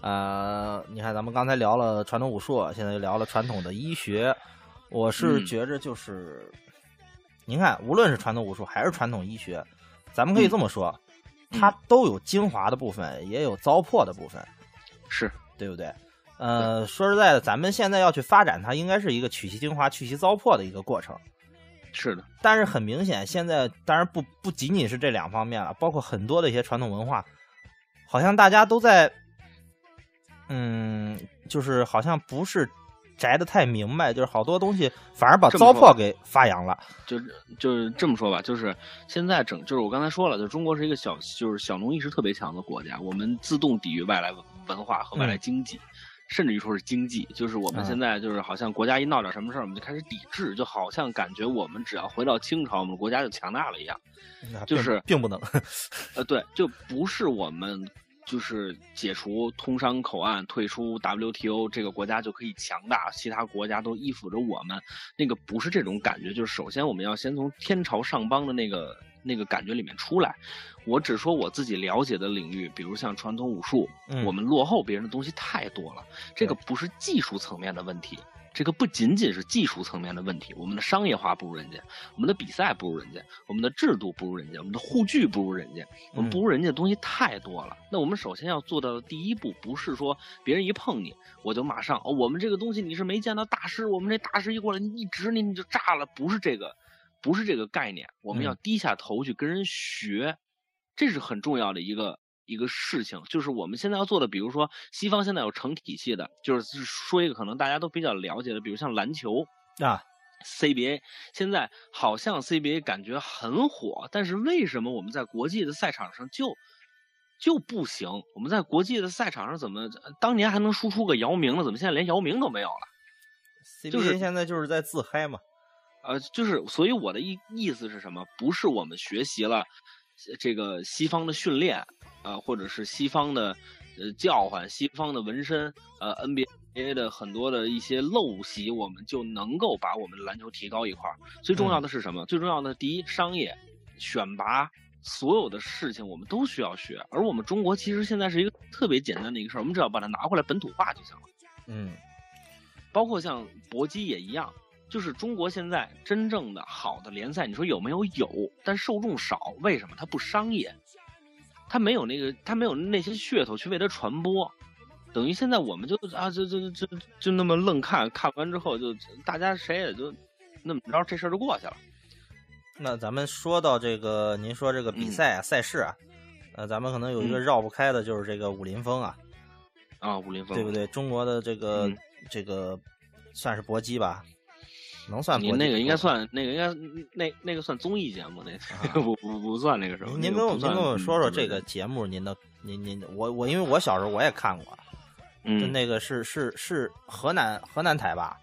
呃，你看，咱们刚才聊了传统武术，现在又聊了传统的医学。我是嗯觉着就是，您看，无论是传统武术还是传统医学，咱们可以这么说，嗯它都有精华的部分，也有糟粕的部分，是对不对？呃，说实在的，咱们现在要去发展它，应该是一个取其精华、去其糟粕的一个过程。是的，但是很明显，现在当然不不仅仅是这两方面了，包括很多的一些传统文化，好像大家都在，嗯，就是好像不是摘的太明白，就是好多东西反而把糟粕给发扬了。就是就是这么说吧，就是现在整就是我刚才说了，就是中国是一个小就是小农意识特别强的国家，我们自动抵御外来文文化和外来经济。甚至于说是经济，就是我们嗯现在就是好像国家一闹点什么事儿，我们就开始抵制，就好像感觉我们只要回到清朝，我们国家就强大了一样。就是并不能，*laughs* 呃，对，就不是我们就是解除通商口岸、退出 WTO 这个国家就可以强大，其他国家都依附着我们，那个不是这种感觉。就是首先我们要先从天朝上邦的那个那个感觉里面出来。我只说我自己了解的领域，比如像传统武术，嗯我们落后别人的东西太多了，这个不是技术层面的问题。这个不仅仅是技术层面的问题，我们的商业化不如人家，我们的比赛不如人家，我们的制度不如人家，我们的护具不如人家，我们不如人家的东西太多了。那我们首先要做到的第一步，不是说别人一碰你，我就马上哦，我们这个东西你是没见到大师，我们这大师一过来，你一指你你就炸了，不是这个，不是这个概念。我们要嗯低下头去跟人学，这是很重要的一个。一个事情就是我们现在要做的，比如说西方现在有成体系的，就是说一个可能大家都比较了解的，比如像篮球，啊，CBA 现在好像 CBA 感觉很火，但是为什么我们在国际的赛场上就就不行？我们在国际的赛场上怎么当年还能输出个姚明呢？怎么现在连姚明都没有了？CBA 就是现在就是在自嗨嘛。呃，就是所以我的意意思是什么？不是我们学习了这个西方的训练啊、呃或者是西方的呃叫唤、西方的纹身，呃 NBA 的很多的一些陋习，我们就能够把我们的篮球提高一块儿。最重要的是什么？最重要的第一，商业选拔。所有的事情我们都需要学，而我们中国其实现在是一个特别简单的一个事儿，我们只要把它拿回来本土化就行了。嗯包括像搏击也一样，就是中国现在真正的好的联赛，你说有没有？有，但受众少。为什么？它不商业，它没有那个，它没有那些噱头去为它传播。等于现在我们就啊，就就就就那么愣看，看完之后就大家谁也就那么着，这事儿就过去了。那咱们说到这个，您说这个比赛啊、赛事啊，呃，咱们可能有一个嗯绕不开的，就是这个武林风啊，啊，武林风对不？对？中国的这个、嗯这个算是搏击吧，能算搏击你那个应该算那个应该那那个算综艺节目，那 *laughs* 不不不算那个什么。您您跟我您跟我说说嗯这个节目，您的您您我我因为我小时候我也看过，嗯，那个是是是河南河南台吧？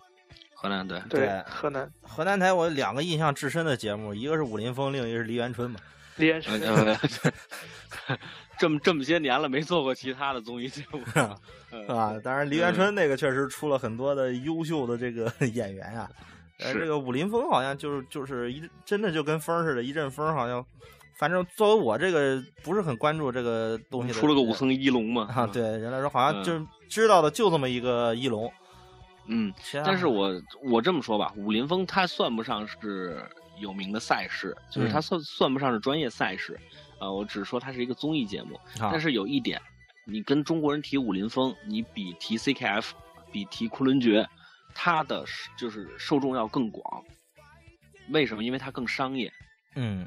河南对，对对，河南河南台我有两个印象至深的节目，一个是武林风，另一个是梨园春嘛。梨园春，呃，*laughs* 这么这么些年了，没做过其他的综艺节目是 *laughs* 吧，当然梨园春那个确实出了很多的优秀的这个演员啊，呃，是这个武林风好像就是就是一真的就跟风似的，一阵风好像，反正作为我这个不是很关注这个东西的，出了个武僧一龙嘛啊，，对人来说好像嗯就是知道的就这么一个一龙，嗯，但是我我这么说吧，武林风它算不上是有名的赛事，就是它嗯算算不上是专业赛事，啊，我只是说它是一个综艺节目。啊但是有一点，你跟中国人提武林风，你比提 CKF，比提昆仑决，它的就是受众要更广。为什么？因为它更商业，嗯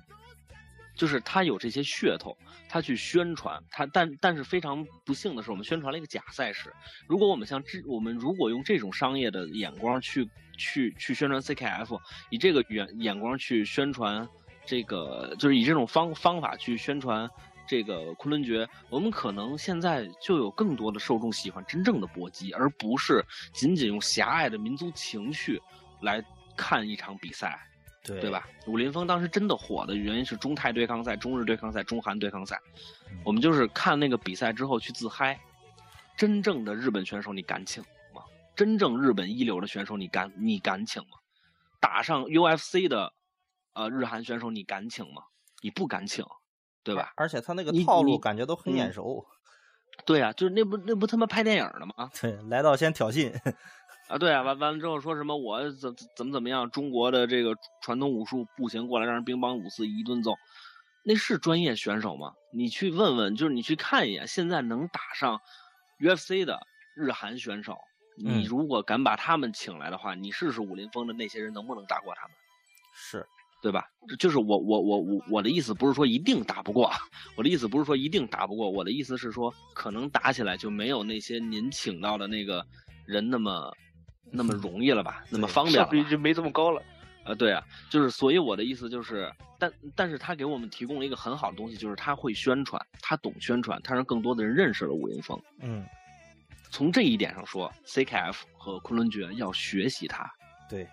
就是它有这些噱头，它去宣传它，但但是非常不幸的是，我们宣传了一个假赛事。如果我们像这，我们如果用这种商业的眼光去去去宣传 CKF，以这个眼眼光去宣传这个，就是以这种方方法去宣传这个昆仑决，我们可能现在就有更多的受众喜欢真正的搏击，而不是仅仅用狭隘的民族情绪来看一场比赛。对对？吧？武林风当时真的火的原因是中泰对抗赛、中日对抗赛、中韩对抗赛，嗯我们就是看那个比赛之后去自嗨。真正的日本选手你敢请吗？真正日本一流的选手你敢你敢请吗？打上 UFC 的呃日韩选手你敢请吗？你不敢请，对吧？而且他那个套路感觉都很眼嗯熟，对啊，就是那不那不他妈拍电影的吗？对，来到先挑衅，*laughs* 啊，对啊，完完了之后说什么我怎怎么怎么样，中国的这个传统武术不行，过来让人乒乓五四一顿揍，那是专业选手吗？你去问问，就是你去看一眼，现在能打上 UFC 的日韩选手，你嗯如果敢把他们请来的话，你试试武林风的那些人能不能打过他们？是对吧？就是我我我我我的意思不是说一定打不过，啊我的意思不是说一定打不过，我的意思是说可能打起来就没有那些您请到的那个人那么那么容易了吧，那么方便了就没这么高了。啊，对啊，就是所以我的意思就是，但但是他给我们提供了一个很好的东西，就是他会宣传，他懂宣传，他让更多的人认识了武林风。嗯，从这一点上说，CKF 和昆仑决要学习他。对，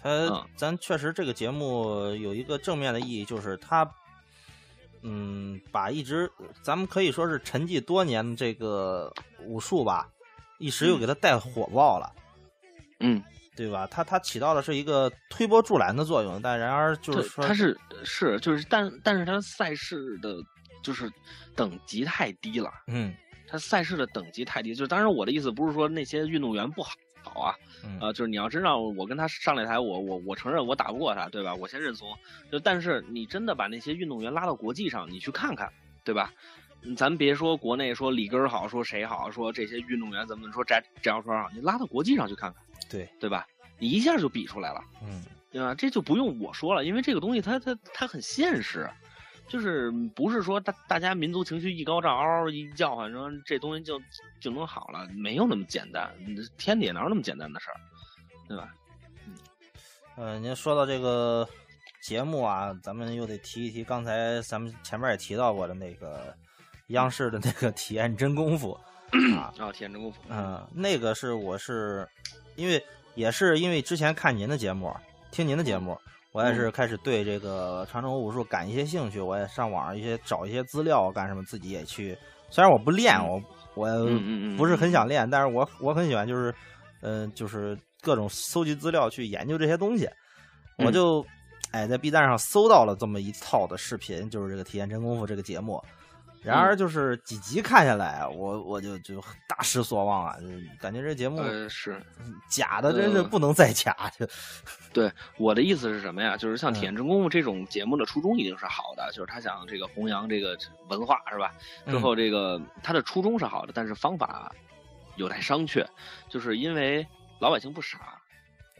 他、嗯咱确实这个节目有一个正面的意义，就是他，嗯，把一直咱们可以说是沉寂多年的这个武术吧，一时又给他带火爆了。嗯，对吧？它它起到的是一个推波助澜的作用，但然而就是，说，他是是就是，但但是他赛事的，就是等级太低了。嗯他赛事的等级太低，就是当然我的意思不是说那些运动员不好好啊，嗯啊，就是你要真让我跟他上擂台，我我我承认我打不过他，对吧？我先认怂。就但是你真的把那些运动员拉到国际上，你去看看，对吧？嗯咱别说国内说里根儿好，说谁好，说这些运动员怎么说翟翟小川好，你拉到国际上去看看，对，对吧？你一下就比出来了。嗯对吧？这就不用我说了，因为这个东西它它它很现实，就是不是说大大家民族情绪一高涨，嗷嗷一叫唤，说这东西就就能好了，没有那么简单，天底下哪有那么简单的事儿，对吧？呃，您说到这个节目啊，咱们又得提一提刚才咱们前面也提到过的那个央视的那个体验真功夫 *clears throat* 啊，啊，体验真功夫，嗯，那个是我是因为也是因为之前看您的节目，听您的节目，我也是开始对这个传统武术感一些兴趣，我也上网上一些找一些资料干什么，自己也去。虽然我不练，我我不是很想练，但是我我很喜欢，就是嗯、呃就是各种搜集资料去研究这些东西。我嗯就哎在 B 站上搜到了这么一套的视频，就是这个体验真功夫这个节目。然而就是几集看下来，我我就就大失所望啊！就感觉这节目呃是假的真是呃不能再假，就对我的意思是什么呀？就是像嗯体验真功夫这种节目的初衷一定是好的，就是他想这个弘扬这个文化是吧？之嗯后这个他的初衷是好的，但是方法有待商榷，就是因为老百姓不傻，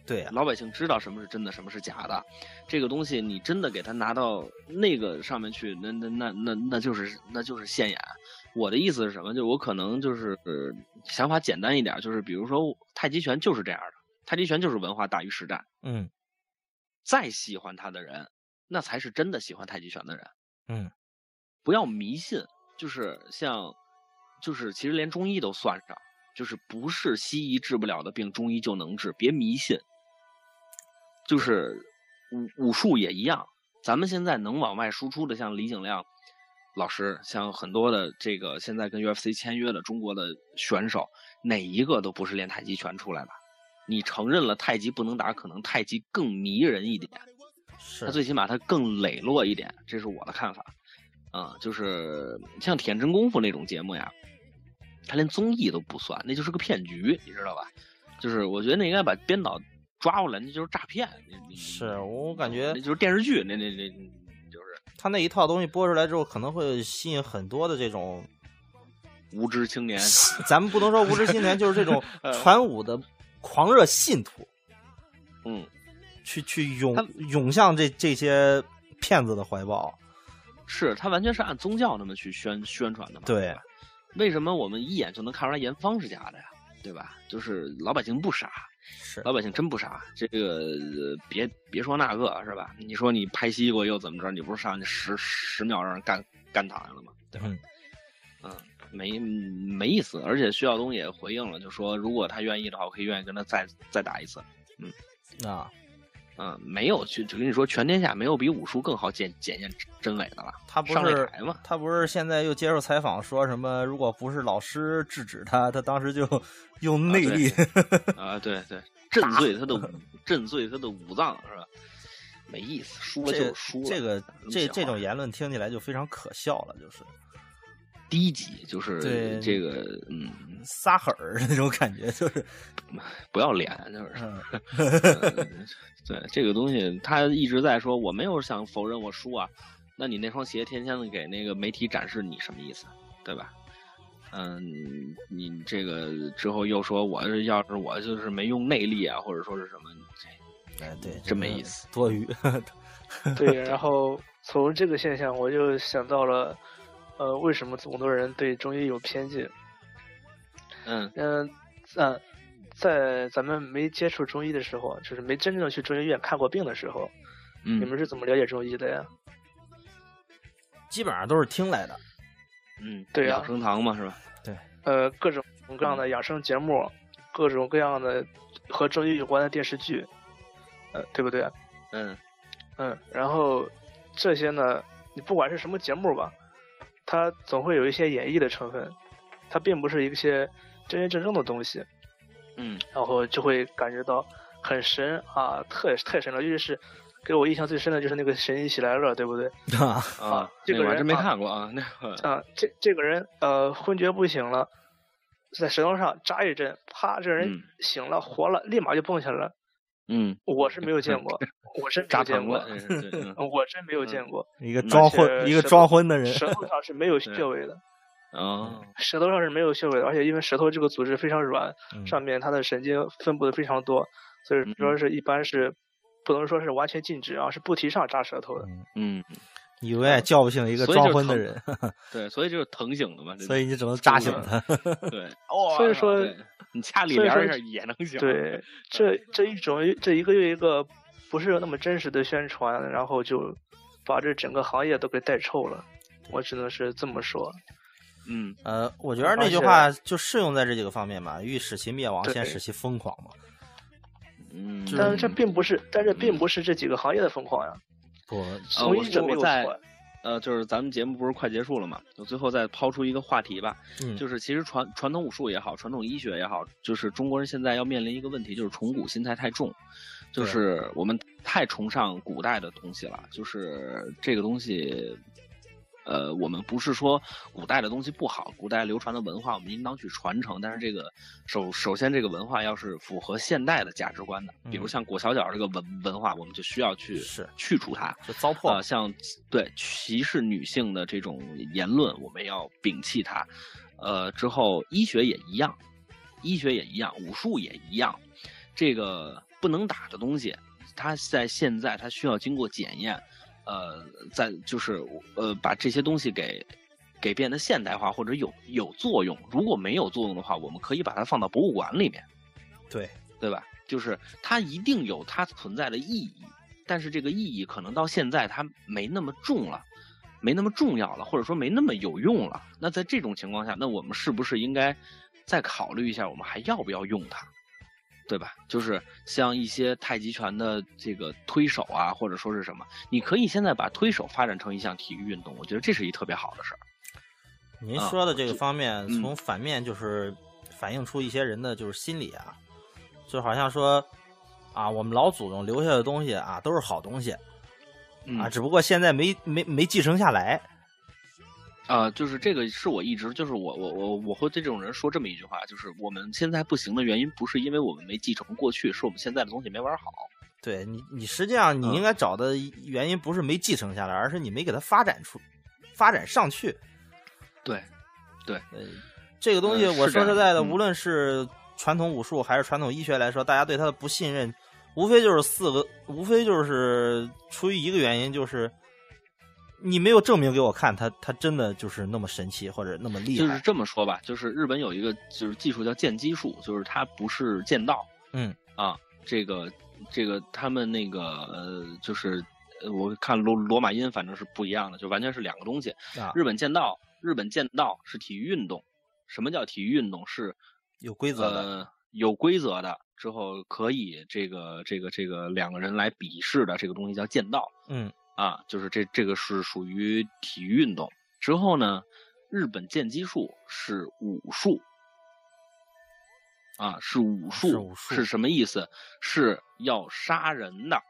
对呀、老百姓知道什么是真的，什么是假的。这个东西你真的给他拿到那个上面去，那那那那那就是那就是现眼。我的意思是什么？就是我可能就是、呃想法简单一点，就是比如说太极拳就是这样的，太极拳就是文化大于实战。嗯再喜欢他的人，那才是真的喜欢太极拳的人。嗯，不要迷信，就是像，就是其实连中医都算上，就是不是西医治不了的病，中医就能治，别迷信。就是武武术也一样，咱们现在能往外输出的，像李景亮老师，像很多的这个现在跟 UFC 签约的中国的选手，哪一个都不是练太极拳出来的，你承认了太极不能打，可能太极更迷人一点，是它最起码他更磊落一点，这是我的看法。啊、就是像《铁人真功夫》那种节目呀，他连综艺都不算，那就是个骗局，你知道吧？就是我觉得那应该把编导抓过来，那就是诈骗。是我感觉那就是电视剧，那那那就是他那一套东西播出来之后，可能会吸引很多的这种，无知青年。咱们不能说无知青年，就是这种呃 *laughs* 传武的狂热信徒，嗯，去去涌他涌向这这些骗子的怀抱。是他完全是按宗教那么去宣宣传的嘛？对，为什么我们一眼就能看出来严方是假的呀？对吧？就是老百姓不傻，是老百姓真不傻。这个呃别别说那个是吧？你说你拍西瓜又怎么着？你不是上去十十秒让人干干躺下了吗？对吧？嗯嗯，没没意思。而且徐晓东也回应了，就说如果他愿意的话，我可以愿意跟他再再打一次。嗯啊，嗯，没有去，就跟你说，全天下没有比武术更好检检验真伪的了。他不是？他不是现在又接受采访说什么？如果不是老师制止他，他当时就 *laughs* 用内力。*laughs* 啊，对对，震碎他的武震碎他的五脏是吧？没意思，输了就是输了。这个这这种言论听起来就非常可笑了，就是低级，就是这个嗯，撒狠儿那种感觉，就是不要脸，就是。嗯，嗯 *laughs* 对这个东西，他一直在说我没有想否认我输啊，那你那双鞋天天的给那个媒体展示，你什么意思，对吧？嗯，你这个之后又说我是要是我就是没用内力啊，或者说是什么，哎，对，真没意思，多余。*laughs* 对，*laughs* 然后从这个现象，我就想到了，呃，为什么这么多人对中医有偏见？嗯嗯嗯，在咱们没接触中医的时候，就是没真正去中医院看过病的时候，嗯，你们是怎么了解中医的呀？基本上都是听来的。嗯，对呀养生堂嘛是吧？对呃，各种各样的养生节目，各种各样的和中医有关的电视剧，呃，对不对？嗯嗯，然后这些呢，你不管是什么节目吧，它总会有一些演绎的成分，它并不是一些真真正正的东西，嗯然后就会感觉到很神啊，特太神了，尤其是给我印象最深的就是那个《神医喜来乐》，对不对？*laughs* 啊，啊，这个人那我还真没啊看过啊，那个啊，这这个人呃昏厥不醒了，在石头上扎一针，啪，这人嗯醒了，活了，立马就蹦起来了。嗯，我是没有见过，*laughs* 我真 *laughs* 没有见过我真没有见过。一个嗯装昏一个装昏的人。舌头上是没有穴位的，*laughs* 啊，舌头上是没有穴位的，而且因为舌头这个组织非常软，嗯上面它的神经分布的非常多，所以说嗯是一般是不能说是完全禁止啊，是不提倡扎舌头的。嗯嗯，你永远叫不醒一个装昏的人，对，所以就是疼醒的嘛，所以你只能扎醒他。对，*laughs* 哦所以说对你掐里边儿一下也能醒，对，这这一种这一个又一个不是那么真实的宣传，然后就把这整个行业都给带臭了。我只能是这么说。嗯呃，我觉得那句话就适用在这几个方面嘛，欲使其灭亡，先使其疯狂嘛。嗯，但是这并不是，但是并不是这几个行业的疯狂呀。不，从医者没有错我在。呃，就是咱们节目不是快结束了嘛，我最后再抛出一个话题吧，嗯，就是其实传传统武术也好，传统医学也好，就是中国人现在要面临一个问题，就是崇古心态太重，就是我们太崇尚古代的东西了，就是这个东西。呃，我们不是说古代的东西不好，古代流传的文化我们应当去传承，但是这个首首先这个文化要是符合现代的价值观的，比如嗯像裹小脚这个文文化，我们就需要去是去除它。就糟粕呃，。像对歧视女性的这种言论，我们要摒弃它。呃，之后医学也一样，医学也一样，武术也一样。这个不能打的东西，它在现在它需要经过检验，呃，在就是呃把这些东西给给变得现代化或者有有作用。如果没有作用的话，我们可以把它放到博物馆里面。对，对吧？就是它一定有它存在的意义，但是这个意义可能到现在它没那么重了，没那么重要了，或者说没那么有用了。那在这种情况下，那我们是不是应该再考虑一下，我们还要不要用它？对吧？就是像一些太极拳的这个推手啊，或者说是什么，你可以现在把推手发展成一项体育运动，我觉得这是一特别好的事儿。啊您说的这个方面，嗯从反面就是反映出一些人的就是心理啊，就好像说啊，我们老祖宗留下的东西啊，都是好东西嗯啊，只不过现在没没没继承下来。啊、就是这个是我一直就是我我我我会对这种人说这么一句话，就是我们现在不行的原因不是因为我们没继承过去，是我们现在的东西没玩好。对你，你实际上你嗯应该找的原因不是没继承下来，而是你没给它发展出发展上去。对，对呃，这个东西我说实在的，嗯无论是传统武术还是传统医学来说，大家对它的不信任，无非就是四个，无非就是出于一个原因，就是你没有证明给我看，它它真的就是那么神奇或者那么厉害就是。这么说吧，就是日本有一个就是技术叫剑击术，就是它不是剑道，嗯啊，这个这个他们那个呃，就是呃我看罗罗马音反正是不一样的，就完全是两个东西。啊，日本剑道，日本剑道是体育运动。什么叫体育运动？是有规则的。呃有规则的，之后可以这个这个这个两个人来比试的这个东西叫剑道。嗯啊，就是这这个是属于体育运动。之后呢，日本剑击术是武术，啊，是武术，是武术是什么意思？是要杀人的，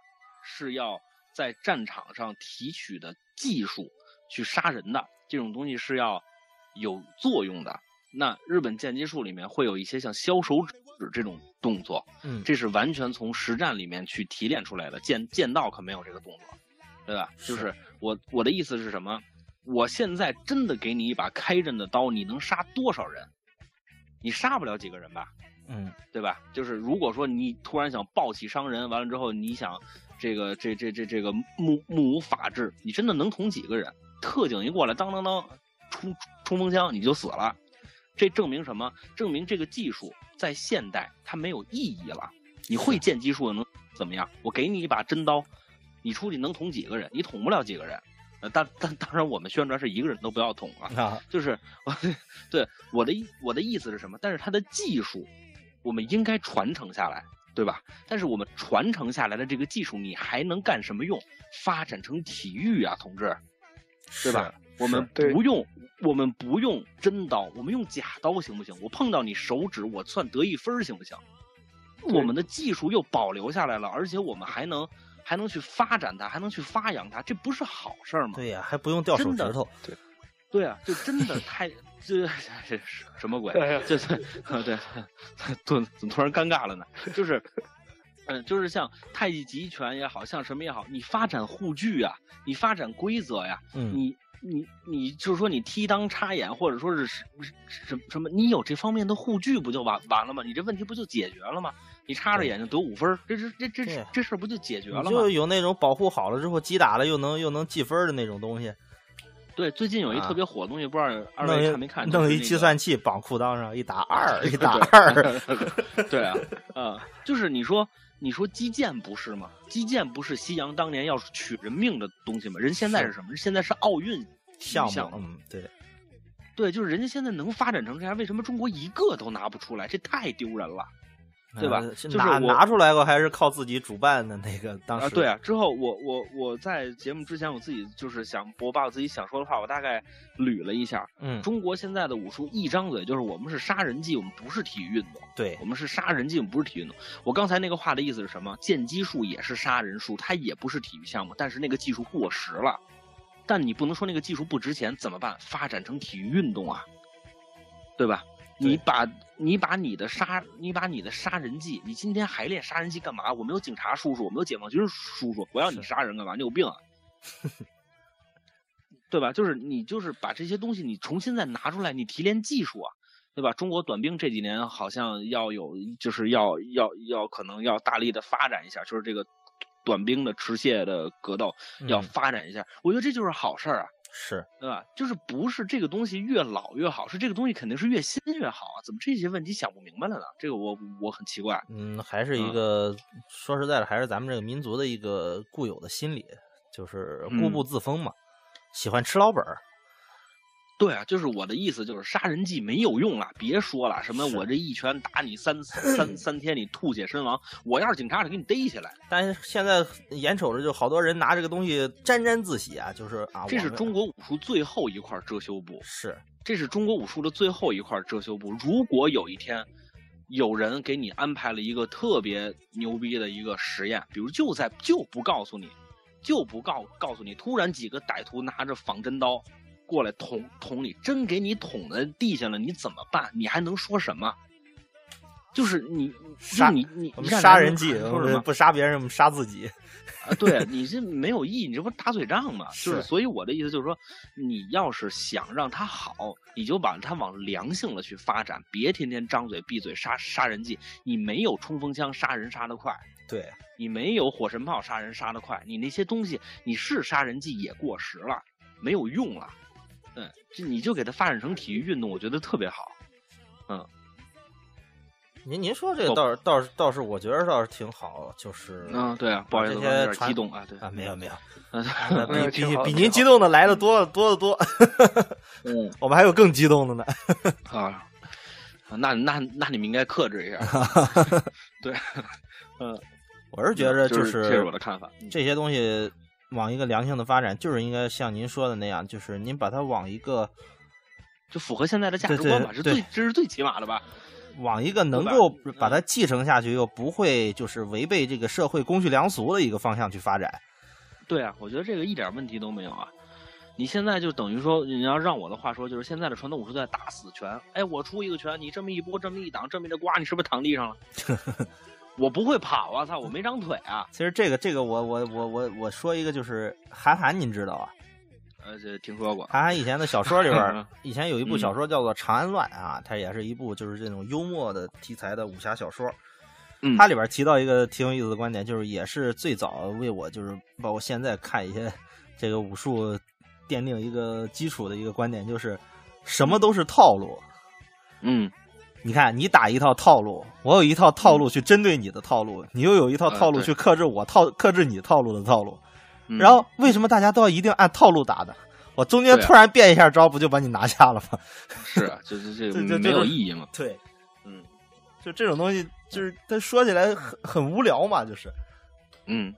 是要在战场上提取的技术去杀人的，这种东西是要有作用的。那日本剑击术里面会有一些像削手指这种动作，嗯，这是完全从实战里面去提炼出来的。剑剑道可没有这个动作，对吧？就是是我我的意思是什么？我现在真的给你一把开刃的刀，你能杀多少人？你杀不了几个人吧，嗯对吧？就是如果说你突然想暴起伤人，完了之后你想这个这这这这个目目无法治，你真的能捅几个人？特警一过来，当当当，冲冲锋枪你就死了。这证明什么？证明这个技术在现代它没有意义了。你会剑击术能怎么样？我给你一把真刀，你出去能捅几个人？你捅不了几个人。呃，当当当然，我们宣传是一个人都不要捅啊。啊，就是我对我的意我的意思是什么？但是它的技术，我们应该传承下来，对吧？但是我们传承下来的这个技术，你还能干什么用？发展成体育啊，同志，对吧？我们不用，我们不用真刀，我们用假刀行不行？我碰到你手指，我算得一分行不行？我们的技术又保留下来了，而且我们还能还能去发展它，还能去发扬它，这不是好事儿吗？对呀，还不用掉手指头。对对啊，就真的太这这 *laughs* 是什么鬼？哎呀这这啊对，突怎么突然尴尬了呢？就是，嗯，就是像太极极拳也好像什么也好，你发展护具啊，你发展规则呀，嗯，你你你就是说你踢裆插眼，或者说是什什什么，你有这方面的护具不就完完了吗？你这问题不就解决了吗？你插着眼睛得五分儿，这这这这这事儿不就解决了吗？就有那种保护好了之后击打了又能又能记分的那种东西，对，最近有一啊特别火的东西，不知道二位看没看？弄一计算器绑裤裆上一打 *laughs* 二一打 *laughs* 二，对啊，啊，就是你说，你说击剑不是吗？击剑不是西洋当年要取人命的东西吗？人现在是什么？人现在是奥运项项目，嗯，对，对，就是人家现在能发展成这样，为什么中国一个都拿不出来？这太丢人了。对吧拿拿出来过还是靠自己主办的那个当时啊，对啊。之后我我我在节目之前，我自己就是想，我把我自己想说的话，我大概捋了一下。嗯，中国现在的武术一张嘴就是我们是杀人技，我们不是体育运动。对我，们是杀人技，我们不是体育运动。我刚才那个话的意思是什么？剑击术也是杀人术，它也不是体育项目，但是那个技术过时了。但你不能说那个技术不值钱，怎么办？发展成体育运动啊，对吧？对你把你把你的杀你把你的杀人技，你今天还练杀人技干嘛？我没有警察叔叔，我没有解放军叔叔，我要你杀人干嘛？你有病啊！*laughs* 对吧？就是你就是把这些东西你重新再拿出来，你提炼技术啊，对吧？中国短兵这几年好像要有，就是要要要可能要大力的发展一下，就是这个短兵的持械的格斗要嗯发展一下，我觉得这就是好事儿啊，是对吧？就是不是这个东西越老越好，是这个东西肯定是越新越好啊？怎么这些问题想不明白了呢？这个我我很奇怪。嗯，还是一嗯个说实在的，还是咱们这个民族的一个固有的心理，就是固嗯步自封嘛，喜欢吃老本儿。对啊，就是我的意思，就是杀人技没有用了，别说了，什么我这一拳打你三三 *clears throat* 三天，你吐血身亡，我要是警察，得给你逮起来。但是现在眼瞅着就好多人拿这个东西沾沾自喜啊，就是啊，这是中国武术最后一块遮羞布，是这是中国武术的最后一块遮羞布。如果有一天有人给你安排了一个特别牛逼的一个实验，比如就在就不告诉你，就不告告诉你，突然几个歹徒拿着仿真刀过来捅捅你，真给你捅在地下了，你怎么办？你还能说什么？就是你，杀你你杀人计，说什么？不杀别人，我们杀自己。啊，对你这没有意义，你这不打嘴仗吗？*laughs* 就是，是所以我的意思就是说，你要是想让他好，你就把他往良性了去发展，别天天张嘴闭嘴杀杀人计。你没有冲锋枪杀人杀得快，对，你没有火神炮杀人杀得快，你那些东西你是杀人计也过时了，没有用了。嗯，就你就给它发展成体育运动，我觉得特别好。嗯您您说这个哦倒是倒是倒是，我觉得倒是挺好，就是嗯，对啊，不好意思，这我有点些激动啊，对啊，没有 *laughs* 没有，比比比您激动的来的多的多的多，嗯 *laughs* 我们还有更激动的呢。*laughs* 啊，那那那你们应该克制一下。对，嗯，我是觉得就是这是是我的看法。嗯这些东西往一个良性的发展，就是应该像您说的那样，就是您把它往一个就符合现在的价值观吧，是对对最这是最起码的吧？往一个能够嗯把它继承下去，又不会就是违背这个社会公序良俗的一个方向去发展。对啊，我觉得这个一点问题都没有啊。你现在就等于说，你要让我的话说，就是现在的传统武术在打死拳。哎，我出一个拳，你这么一拨，这么一挡，这么一刮，你是不是躺地上了？*laughs* 我不会跑啊！操，我没长腿啊！其实这个这个我我我我我说一个就是韩寒，您知道啊？呃，这听说过。韩寒以前的小说里边 *laughs* 以前有一部小说叫做《长安乱》啊，它也是一部就是这种幽默的题材的武侠小说。嗯它里边提到一个挺有意思的观点，就是也是最早为我就是包括现在看一些这个武术奠定一个基础的一个观点，就是什么都是套路。嗯，你看，你打一套套路，我有一套套路去针对你的套路，你又有一套套路去克制我套克制你套路的套路。嗯然后为什么大家都要一定按套路打的？我中间突然变一下招，不就把你拿下了吗？是啊，这这这 *laughs* 这这没有意义嘛。对，嗯就这种东西，就是他说起来很很无聊嘛，就是。嗯，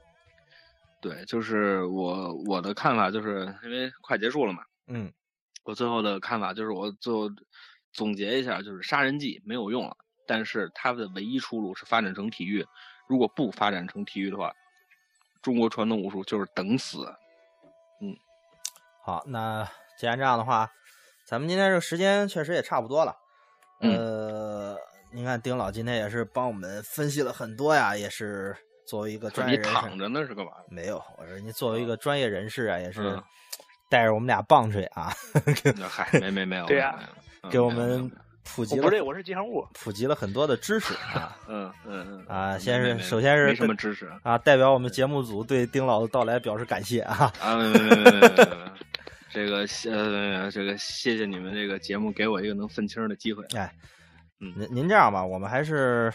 对，就是我我的看法，就是因为快结束了嘛，嗯，我最后的看法就是，我最后总结一下，就是杀人计没有用了，但是它的唯一出路是发展成体育。如果不发展成体育的话，中国传统武术就是等死。嗯好，那既然这样的话，咱们今天这个时间确实也差不多了。嗯呃，您看丁老今天也是帮我们分析了很多呀，也是作为一个专业你人士，躺着呢是干嘛？没有，我说你作为一个专业人士啊，也是嗯带着我们俩棒槌啊，那嗨，没没没有，对呀给我们普及了，不对，我是吉祥物，普及了很多的知识啊。*laughs* 嗯嗯嗯啊，先是首先是什么知识啊？代表我们节目组对丁老的到来表示感谢啊。啊，没没没没没，这个谢这个谢谢你们这个节目给我一个能愤青的机会。哎，您您这样吧，我们还是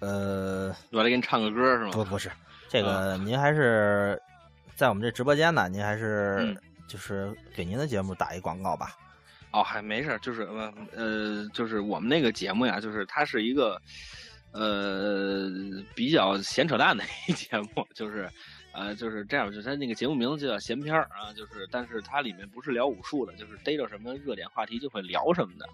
呃，我来给你唱个歌是吗？不不是，这个您还是在我们这直播间呢，您还是就是给您的节目打一广告吧。哦，还没事，就是呃呃，就是我们那个节目呀，就是它是一个呃比较闲扯淡的一节目，就是呃就是这样，就它那个节目名字就叫闲篇儿啊，就是但是它里面不是聊武术的，就是逮着什么热点话题就会聊什么的。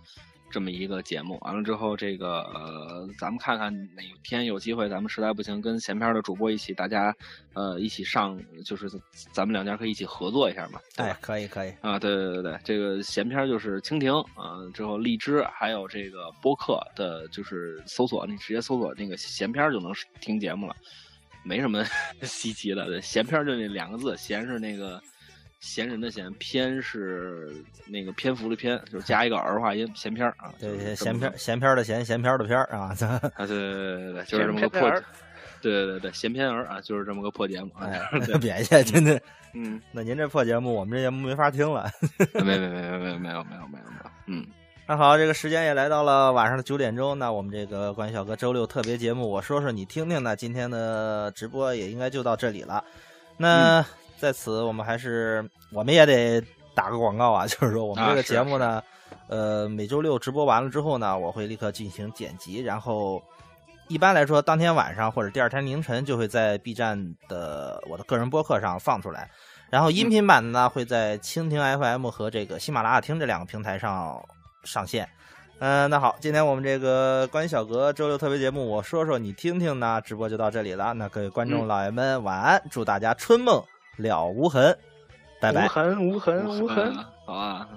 这么一个节目，完了之后，这个呃，咱们看看哪天有机会，咱们实在不行，跟闲篇儿的主播一起，大家呃一起上，就是咱们两家可以一起合作一下嘛。对可以可以，啊，对对对对，这个闲篇儿就是蜻蜓啊，之后荔枝还有这个播客的，就是搜索，你直接搜索那个闲篇儿就能听节目了，没什么 *laughs* 稀奇的。闲篇儿就那两个字，闲是那个闲人的闲，篇是那个篇幅的篇，就是加一个儿化音，闲篇儿啊。对对，闲篇闲篇的闲，闲篇的篇儿啊，*laughs* 这啊，对对对对对，就是这么个破闲篇儿，对对对对，闲篇儿啊，就是这么个破节目啊。哎对，别介，真的，嗯，*laughs* 那您这破节目，我们这节目没法听了。没没没 *laughs* 没没没有没有没有没有没有，嗯。那好，这个时间也来到了晚上的九点钟，那我们这个关于小哥周六特别节目，我说说你听听呢。今天的直播也应该就到这里了。那、在此我们还是，我们也得打个广告啊，*laughs* 就是说我们这个节目呢，呃，每周六直播完了之后呢，我会立刻进行剪辑，然后一般来说当天晚上或者第二天凌晨就会在 b 站的我的个人播客上放出来。然后音频版的呢，会在蜻蜓 FM 和这个喜马拉雅听这两个平台上上线。嗯，那好，今天我们这个关于小格周六特别节目，我说说你听听呢，直播就到这里了，那各位观众老爷们晚安，祝大家春梦。了无痕拜拜。无痕无痕无痕。好啊。